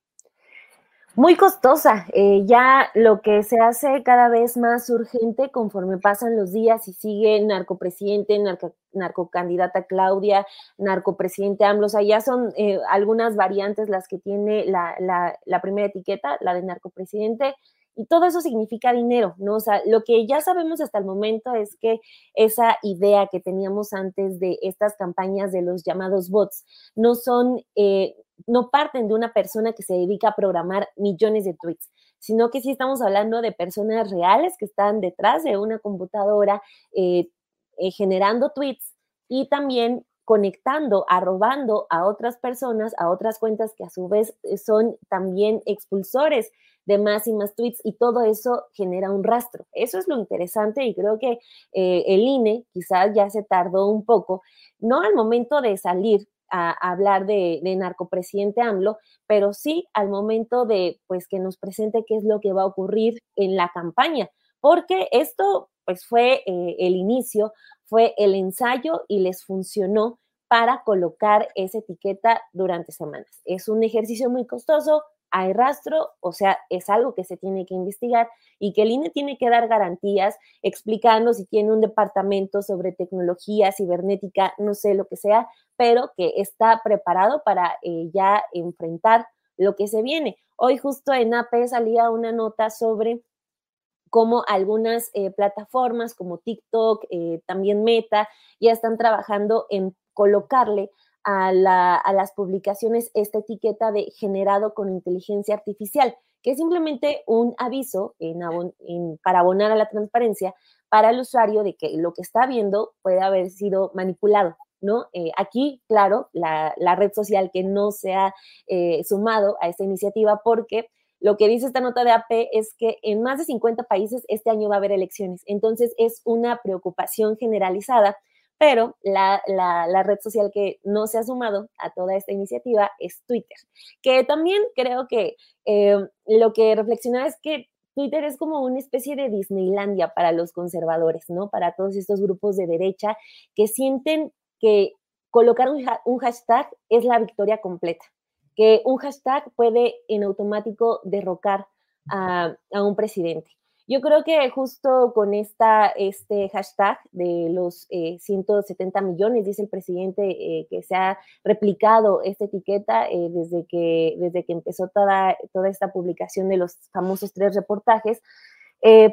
Muy costosa. Eh, ya lo que se hace cada vez más urgente conforme pasan los días y sigue narcopresidente, narco, narcocandidata Claudia, narcopresidente AMLO. O sea, ya son eh, algunas variantes las que tiene la, la, la primera etiqueta, la de narcopresidente y todo eso significa dinero, ¿no? O sea, lo que ya sabemos hasta el momento es que esa idea que teníamos antes de estas campañas de los llamados bots no son, eh, no parten de una persona que se dedica a programar millones de tweets, sino que sí estamos hablando de personas reales que están detrás de una computadora eh, eh, generando tweets y también conectando, arrobando a otras personas, a otras cuentas que a su vez son también expulsores de más y más tweets y todo eso genera un rastro. Eso es lo interesante y creo que eh, el INE quizás ya se tardó un poco, no al momento de salir a, hablar de, narcopresidente AMLO, pero sí al momento de pues que nos presente qué es lo que va a ocurrir en la campaña, porque esto pues fue eh, el inicio, fue el ensayo y les funcionó para colocar esa etiqueta durante semanas. Es un ejercicio muy costoso, hay rastro, o sea, es algo que se tiene que investigar y que el INE tiene que dar garantías explicando si tiene un departamento sobre tecnología cibernética, no sé lo que sea, pero que está preparado para eh, ya enfrentar lo que se viene. Hoy justo en AP salía una nota sobre cómo algunas eh, plataformas como TikTok, eh, también Meta, ya están trabajando en colocarle a, las publicaciones esta etiqueta de generado con inteligencia artificial, que es simplemente un aviso para abonar a la transparencia para el usuario de que lo que está viendo puede haber sido manipulado. ¿No? Eh, aquí, claro, la, red social que no se ha eh, sumado a esta iniciativa porque lo que dice esta nota de AP es que en más de 50 países este año va a haber elecciones. Entonces es una preocupación generalizada pero la, red social que no se ha sumado a toda esta iniciativa es Twitter, que también creo que eh, lo que reflexiona es que Twitter es como una especie de Disneylandia para los conservadores, ¿no? Para todos estos grupos de derecha que sienten que colocar un, hashtag es la victoria completa, que un hashtag puede en automático derrocar a un presidente. Yo creo que justo con esta, este hashtag de los 170 eh, millones, dice el presidente, eh, que se ha replicado esta etiqueta eh, desde, que, desde que empezó toda, toda esta publicación de los famosos tres reportajes,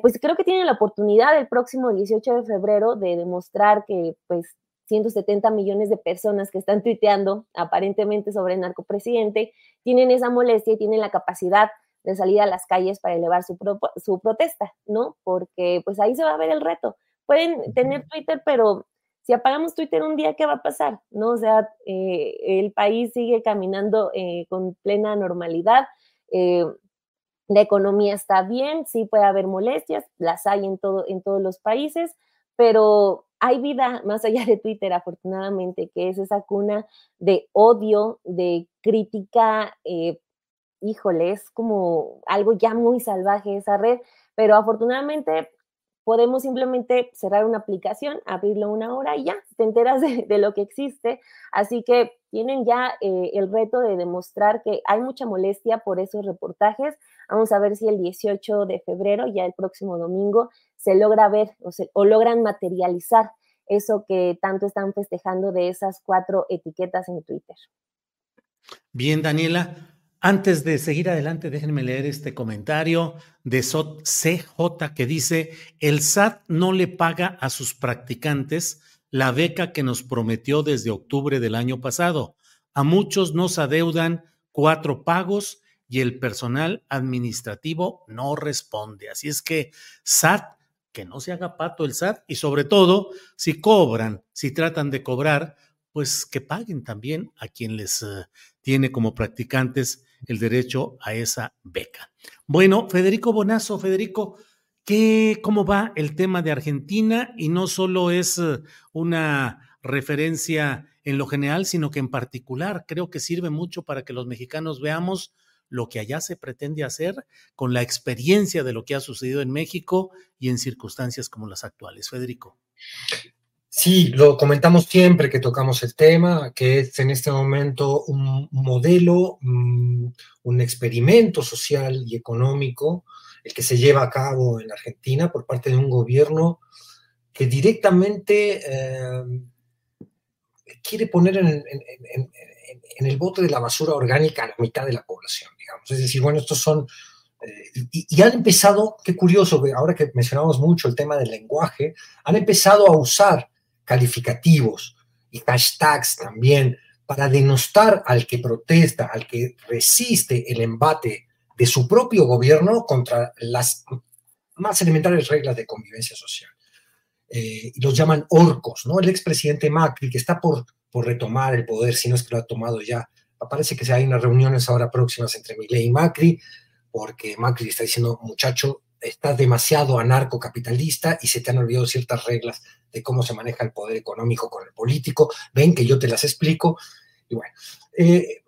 pues creo que tiene la oportunidad el próximo 18 de febrero de demostrar que pues 170 millones de personas que están tuiteando aparentemente sobre el narcopresidente tienen esa molestia y tienen la capacidad de salir a las calles para elevar su, su protesta, ¿no? Porque pues ahí se va a ver el reto. Pueden tener Twitter, pero si apagamos Twitter un día, ¿qué va a pasar? ¿No? O sea, eh, el país sigue caminando eh, con plena normalidad. Eh, la economía está bien, sí puede haber molestias, las hay en, todo, en todos los países, pero hay vida más allá de Twitter, afortunadamente, que es esa cuna de odio, de crítica híjole, es como algo ya muy salvaje esa red, pero afortunadamente podemos simplemente cerrar una aplicación, abrirlo una hora y ya, te enteras [LAUGHS] de, lo que existe. Así que tienen ya eh, el reto de demostrar que hay mucha molestia por esos reportajes. Vamos a ver si el 18 de febrero, ya el próximo domingo, se logra ver o, o logran materializar eso que tanto están festejando de esas cuatro etiquetas en Twitter. Bien, Daniela, antes de seguir adelante, déjenme leer este comentario de CJ que dice, el SAT no le paga a sus practicantes la beca que nos prometió desde octubre del año pasado. A muchos nos adeudan cuatro pagos y el personal administrativo no responde. Así es que SAT, que no se haga pato el SAT y sobre todo, si cobran, si tratan de cobrar, pues que paguen también a quien les eh, tiene como practicantes el derecho a esa beca. Bueno, Federico Bonazo, Federico, ¿qué, ¿cómo va el tema de Argentina? Y no solo es eh, una referencia en lo general, sino que en particular creo que sirve mucho para que los mexicanos veamos lo que allá se pretende hacer con la experiencia de lo que ha sucedido en México y en circunstancias como las actuales. Federico. Sí, lo comentamos siempre que tocamos el tema, que es en este momento un modelo, mm, un experimento social y económico, el que se lleva a cabo en Argentina por parte de un gobierno que directamente eh, quiere poner en, el bote de la basura orgánica a la mitad de la población, digamos. Es decir, bueno, estos son... Eh, y, y, han empezado, qué curioso, ahora que mencionamos mucho el tema del lenguaje, han empezado a usar calificativos y hashtags también para denostar al que protesta, al que resiste el embate de su propio gobierno contra las más elementales reglas de convivencia social. Eh, y los llaman orcos, ¿no? El expresidente Macri, que está por, por retomar el poder, si no es que lo ha tomado ya, parece que hay unas reuniones ahora próximas entre Milei y Macri, porque Macri está diciendo, muchacho, estás demasiado anarcocapitalista y se te han olvidado ciertas reglas de cómo se maneja el poder económico con el político. Ven que yo te las explico. Y bueno, eh,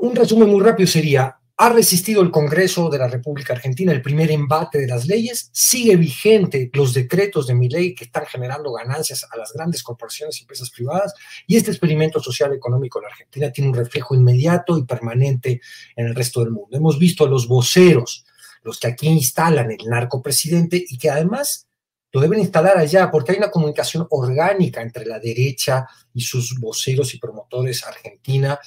un resumen muy rápido sería, Ha resistido el Congreso de la República Argentina el primer embate de las leyes, sigue vigente los decretos de mi ley que están generando ganancias a las grandes corporaciones y empresas privadas, y este experimento social económico en la Argentina tiene un reflejo inmediato y permanente en el resto del mundo. Hemos visto a los voceros, los que aquí instalan el narcopresidente y que además lo deben instalar allá porque hay una comunicación orgánica entre la derecha y sus voceros y promotores argentina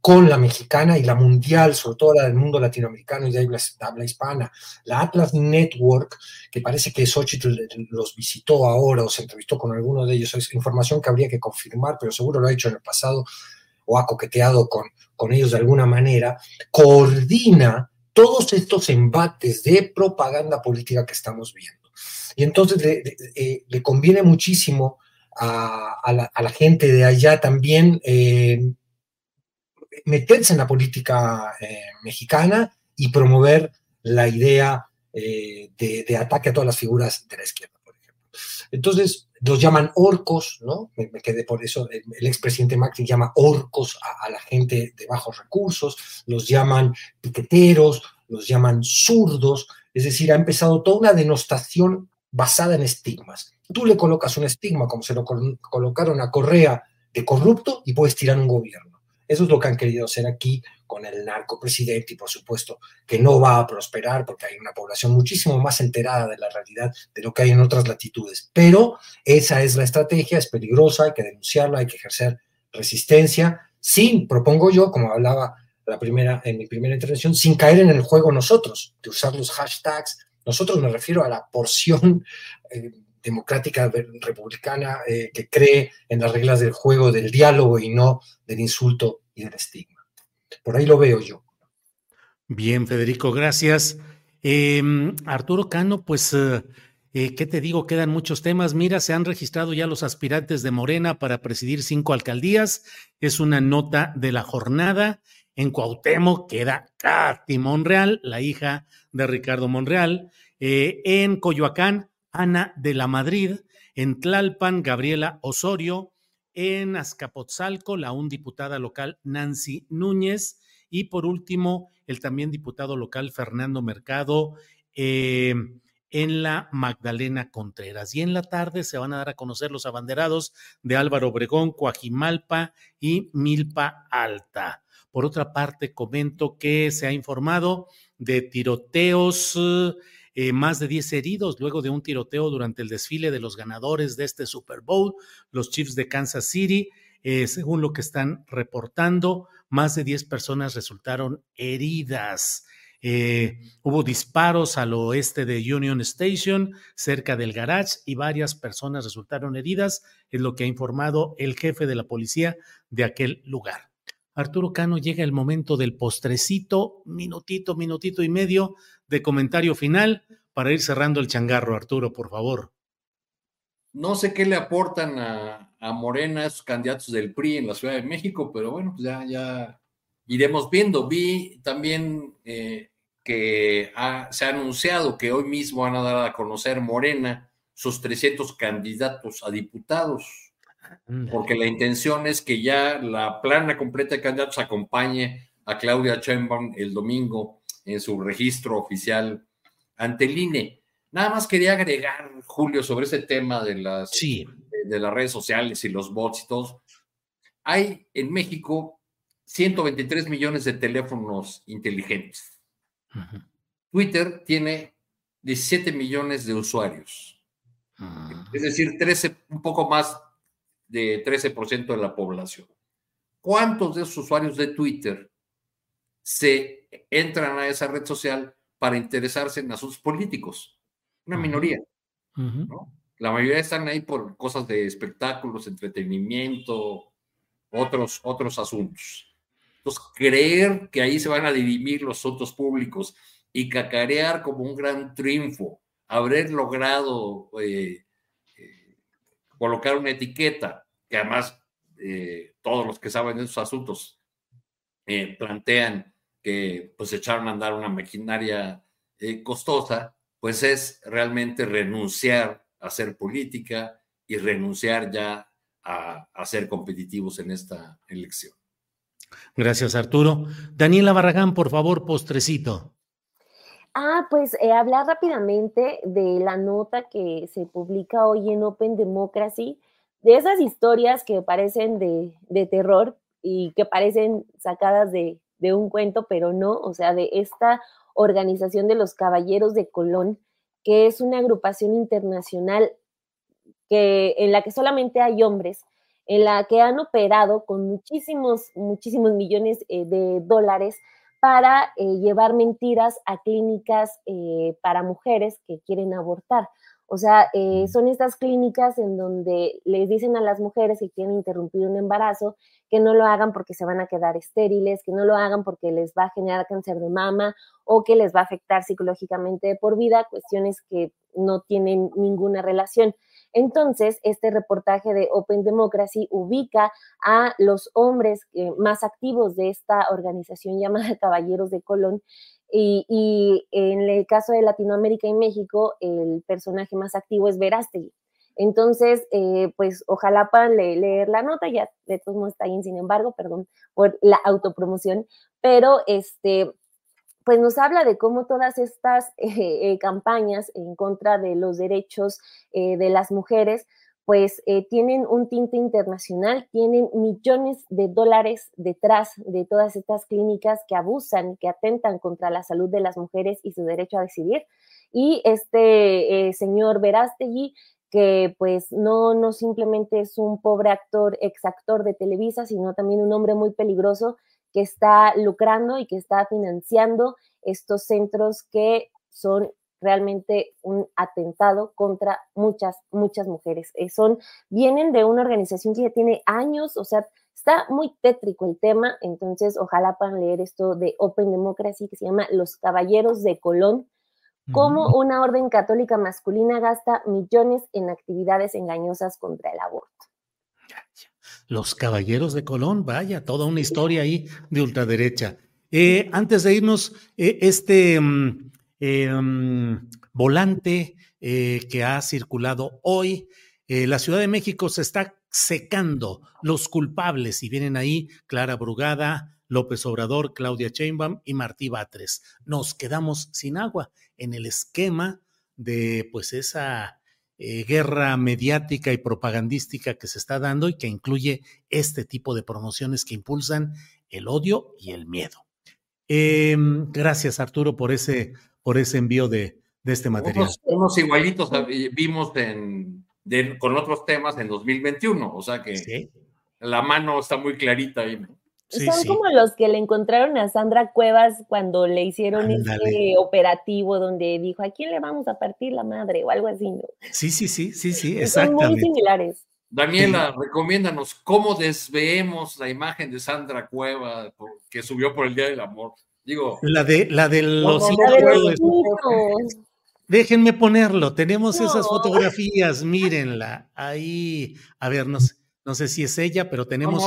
con la mexicana y la mundial, sobre todo la del mundo latinoamericano y de habla, habla hispana. La Atlas Network, que parece que Xochitl los visitó ahora o se entrevistó con alguno de ellos, es información que habría que confirmar, pero seguro lo ha hecho en el pasado o ha coqueteado con, con ellos de alguna manera, coordina todos estos embates de propaganda política que estamos viendo. Y entonces le, eh, conviene muchísimo a, la, gente de allá también eh, meterse en la política eh, mexicana y promover la idea eh, de, ataque a todas las figuras de la izquierda. Entonces, los llaman orcos, ¿no? Me, quedé por eso, el, expresidente Macri llama orcos a, la gente de bajos recursos, los llaman piqueteros, los llaman zurdos, es decir, ha empezado toda una denostación basada en estigmas. Tú le colocas un estigma, como se lo colocaron a Correa, de corrupto y puedes tirar un gobierno. Eso es lo que han querido hacer aquí con el narcopresidente y por supuesto que no va a prosperar porque hay una población muchísimo más enterada de la realidad de lo que hay en otras latitudes. Pero esa es la estrategia, es peligrosa, hay que denunciarla, hay que ejercer resistencia, sin, propongo yo, como hablaba la primera, en mi primera intervención, sin caer en el juego nosotros, de usar los hashtags. Nosotros me refiero a la porción eh, democrática republicana eh, que cree en las reglas del juego, del diálogo y no del insulto y del estigma. Por ahí lo veo yo. Bien, Federico, gracias. Em, Arturo Cano, pues, eh, eh, ¿qué te digo? Quedan muchos temas. Mira, se han registrado ya los aspirantes de Morena para presidir cinco alcaldías. Es una nota de la jornada. En Cuauhtémoc queda Katy Monreal, la hija de Ricardo Monreal. en Coyoacán, Ana de la Madrid, en Tlalpan, Gabriela Osorio, en Azcapotzalco, la un diputada local Nancy Núñez y por último el también diputado local Fernando Mercado eh, en la Magdalena Contreras. Y en la tarde se van a dar a conocer los abanderados de Álvaro Obregón, Coajimalpa y Milpa Alta. Por otra parte, comento que se ha informado de tiroteos más de 10 heridos luego de un tiroteo durante el desfile de los ganadores de este Super Bowl, los Chiefs de Kansas City. Eh, según lo que están reportando, más de 10 personas resultaron heridas. Eh, hubo disparos al oeste de Union Station, cerca del garage, y varias personas resultaron heridas, es lo que ha informado el jefe de la policía de aquel lugar. Arturo Cano, llega el momento del postrecito, minutito, minutito y medio de comentario final para ir cerrando el changarro, Arturo, por favor. No sé qué le aportan a, Morena esos candidatos del PRI en la Ciudad de México, pero bueno, pues ya, ya iremos viendo. Vi también eh, que se ha anunciado que hoy mismo van a dar a conocer Morena sus 300 candidatos a diputados porque la intención es que ya la plana completa de candidatos acompañe a Claudia Sheinbaum el domingo en su registro oficial ante el INE. Nada más quería agregar, Julio, sobre ese tema de las, de, las redes sociales y los bots y todo. Hay en México 123 millones de teléfonos inteligentes. Twitter tiene 17 millones de usuarios. Ah. Es decir, 13, un poco más de 13% de la población. ¿Cuántos de esos usuarios de Twitter se entran a esa red social para interesarse en asuntos políticos? Una minoría. La mayoría están ahí por cosas de espectáculos, entretenimiento, otros, otros asuntos. Entonces, creer que ahí se van a dirimir los asuntos públicos y cacarear como un gran triunfo, haber logrado eh, eh, colocar una etiqueta que además eh, todos los que saben de esos asuntos eh, plantean que pues echaron a andar una maquinaria eh, costosa, pues es realmente renunciar a hacer política y renunciar ya a, a ser competitivos en esta elección. Gracias, Arturo. Daniela Barragán, por favor, postrecito. Ah, pues eh, hablar rápidamente de la nota que se publica hoy en Open Democracy, de esas historias que parecen de, de terror y que parecen sacadas de, de, un cuento, pero no, o sea, de esta organización de los Caballeros de Colón, que es una agrupación internacional que, en la que solamente hay hombres, en la que han operado con muchísimos, muchísimos millones eh, de dólares para eh, llevar mentiras a clínicas eh, para mujeres que quieren abortar. O sea, eh, son estas clínicas en donde les dicen a las mujeres que quieren interrumpir un embarazo que no lo hagan porque se van a quedar estériles, que no lo hagan porque les va a generar cáncer de mama o que les va a afectar psicológicamente por vida, cuestiones que no tienen ninguna relación. Entonces, este reportaje de Open Democracy ubica a los hombres eh, más activos de esta organización [LAUGHS] llamada Caballeros de Colón y, en el caso de Latinoamérica y México, el personaje más activo es Verástegui. Entonces, eh, pues ojalá puedan leer la nota, ya de todos modos está ahí, sin embargo, perdón por la autopromoción, pero este, pues nos habla de cómo todas estas eh, eh, campañas en contra de los derechos eh, de las mujeres, pues tienen un tinte internacional, tienen millones de dólares detrás de todas estas clínicas que abusan, que atentan contra la salud de las mujeres y su derecho a decidir. Y este señor Verástegui, que pues no, no simplemente es un pobre actor, exactor de Televisa, sino también un hombre muy peligroso que está lucrando y que está financiando estos centros que son realmente un atentado contra muchas, muchas mujeres. Eh, son, vienen de una organización que ya tiene años, o sea, está muy tétrico el tema, entonces ojalá puedan leer esto de Open Democracy que se llama Los Caballeros de Colón, cómo una orden católica masculina gasta millones en actividades engañosas contra el aborto. Los Caballeros de Colón, vaya, toda una historia ahí de ultraderecha. Eh, antes de irnos, eh, este mm, eh, mm, volante que ha circulado hoy, la Ciudad de México se está secando los culpables y vienen ahí Clara Brugada, López Obrador, Claudia Sheinbaum y Martí Batres. Nos quedamos sin agua en el esquema de pues esa eh, guerra mediática y propagandística que se está dando y que incluye este tipo de promociones que impulsan el odio y el miedo. Em, gracias, Arturo, por ese, por ese envío de, de este material. Unos, igualitos vimos en, con otros temas en 2021, o sea que la mano está muy clarita ahí. Son como los que le encontraron a Sandra Cuevas cuando le hicieron este operativo donde dijo, ¿a quién le vamos a partir la madre? o algo así, ¿no? Sí, sí, sí, sí, sí, exactamente. Son muy similares. Daniela, recomiéndanos cómo desveemos la imagen de Sandra Cueva que subió por el Día del Amor. Digo, la de la de los, Déjenme ponerlo, tenemos esas fotografías, mírenla. Ahí, a ver, no sé no sé si es ella, pero tenemos.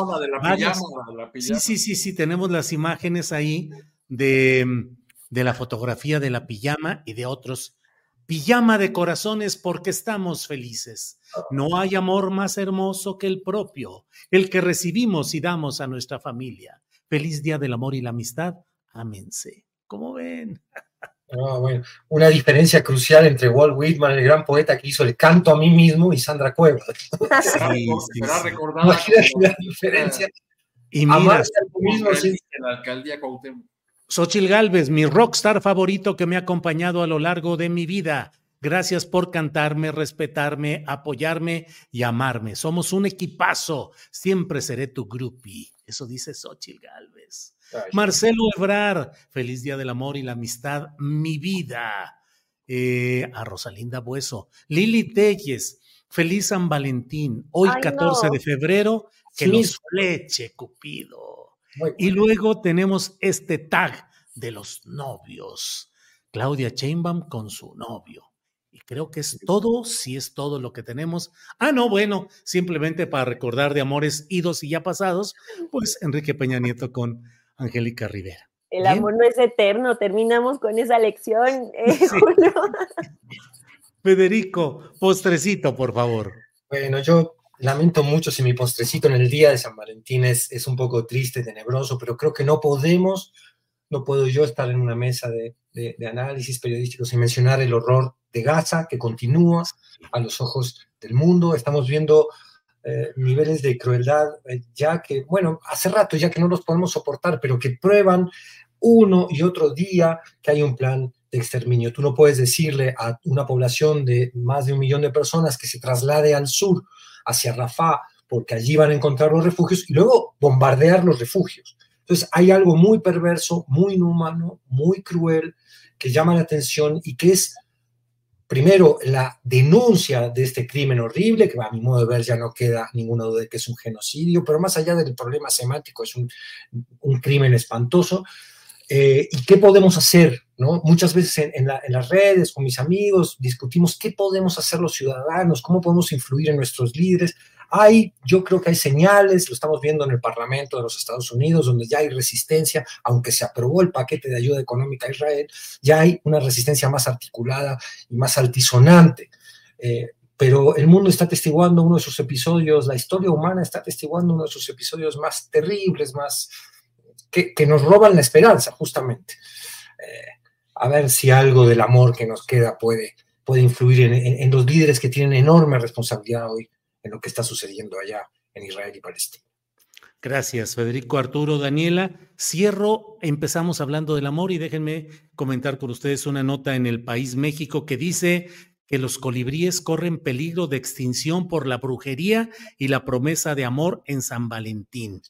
Sí, sí, sí, sí, tenemos las imágenes ahí de, de la fotografía de la pijama y de otros. Pijama de corazones porque estamos felices. No hay amor más hermoso que el propio, el que recibimos y damos a nuestra familia. Feliz día del amor y la amistad. Ámense. ¿Cómo ven? [LAUGHS] Ah, bueno, una diferencia crucial entre Walt Whitman, el gran poeta que hizo el canto a mí mismo, y Sandra Cuevas. Sí, [LAUGHS] sí, Imagínate la diferencia. Y mira, mismo, la alcaldía Xochil Galvez, mi rockstar favorito que me ha acompañado a lo largo de mi vida. Gracias por cantarme, respetarme, apoyarme y amarme. Somos un equipazo. Siempre seré tu groupie. Eso dice Xochil Galvez. Marcelo Ebrar, feliz día del amor y la amistad, mi vida. Eh, a Rosalinda Bueso. Lili Telles, feliz San Valentín. Hoy, 14 de febrero, que nos fleche, Cupido. Y luego tenemos este tag de los novios. Claudia Chainbaum con su novio. Creo que es todo, si es todo lo que tenemos. Ah, no, bueno, simplemente para recordar de amores idos y ya pasados, pues Enrique Peña Nieto con Angélica Rivera. El amor no es eterno, terminamos con esa lección, [LAUGHS] eh, Federico, postrecito, por favor. Bueno, yo lamento mucho si mi postrecito en el día de San Valentín es, es un poco triste, tenebroso, pero creo que no podemos, no puedo yo estar en una mesa de, análisis periodístico sin mencionar el horror de Gaza que continúa a los ojos del mundo. Estamos viendo eh, niveles de crueldad eh, ya que, bueno, hace rato ya que no los podemos soportar, pero que prueban uno y otro día que hay un plan de exterminio. Tú no puedes decirle a una población de más de un millón de personas que se traslade al sur, hacia Rafah, porque allí van a encontrar los refugios y luego bombardear los refugios. Entonces hay algo muy perverso, muy inhumano, muy cruel, que llama la atención y que es, primero, la denuncia de este crimen horrible, que a mi modo de ver ya no queda ninguna duda de que es un genocidio, pero más allá del problema semántico, es un, crimen espantoso. Eh, ¿Y qué podemos hacer? ¿no? Muchas veces en, las redes, con mis amigos, discutimos qué podemos hacer los ciudadanos, cómo podemos influir en nuestros líderes. Hay, yo creo que hay señales, lo estamos viendo en el Parlamento de los Estados Unidos, donde ya hay resistencia, aunque se aprobó el paquete de ayuda económica a Israel, ya hay una resistencia más articulada y más altisonante. Eh, pero el mundo está testiguando uno de sus episodios, la historia humana está testiguando uno de sus episodios más terribles, más, que, nos roban la esperanza, justamente. Eh, a ver si algo del amor que nos queda puede, puede influir en, los líderes que tienen enorme responsabilidad hoy en lo que está sucediendo allá en Israel y Palestina. Gracias, Federico Arturo, Daniela. Cierro, empezamos hablando del amor y déjenme comentar con ustedes una nota en el país México que dice que los colibríes corren peligro de extinción por la brujería y la promesa de amor en San Valentín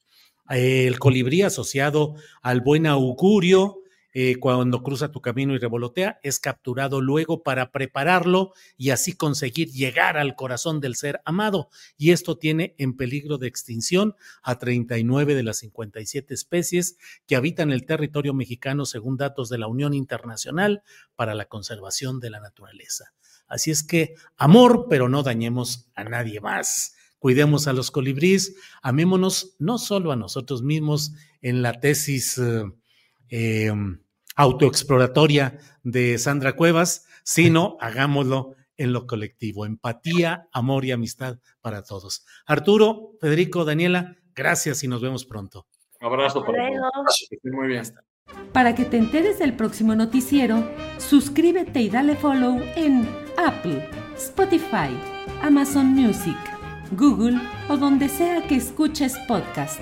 el colibrí asociado al buen augurio, eh, cuando cruza tu camino y revolotea, es capturado luego para prepararlo y así conseguir llegar al corazón del ser amado. Y esto tiene en peligro de extinción a 39 de las 57 especies que habitan el territorio mexicano según datos de la Unión Internacional para la Conservación de la Naturaleza. Así es que amor, pero no dañemos a nadie más cuidemos a los colibríes, amémonos no solo a nosotros mismos en la tesis eh, em, autoexploratoria de Sandra Cuevas, sino hagámoslo en lo colectivo. Empatía, amor y amistad para todos. Arturo, Federico, Daniela, gracias y nos vemos pronto. abrazo para todos. Muy bien. Para que te enteres del próximo noticiero, suscríbete y dale follow en Apple, Spotify, Amazon Music Google o donde sea que escuches podcast.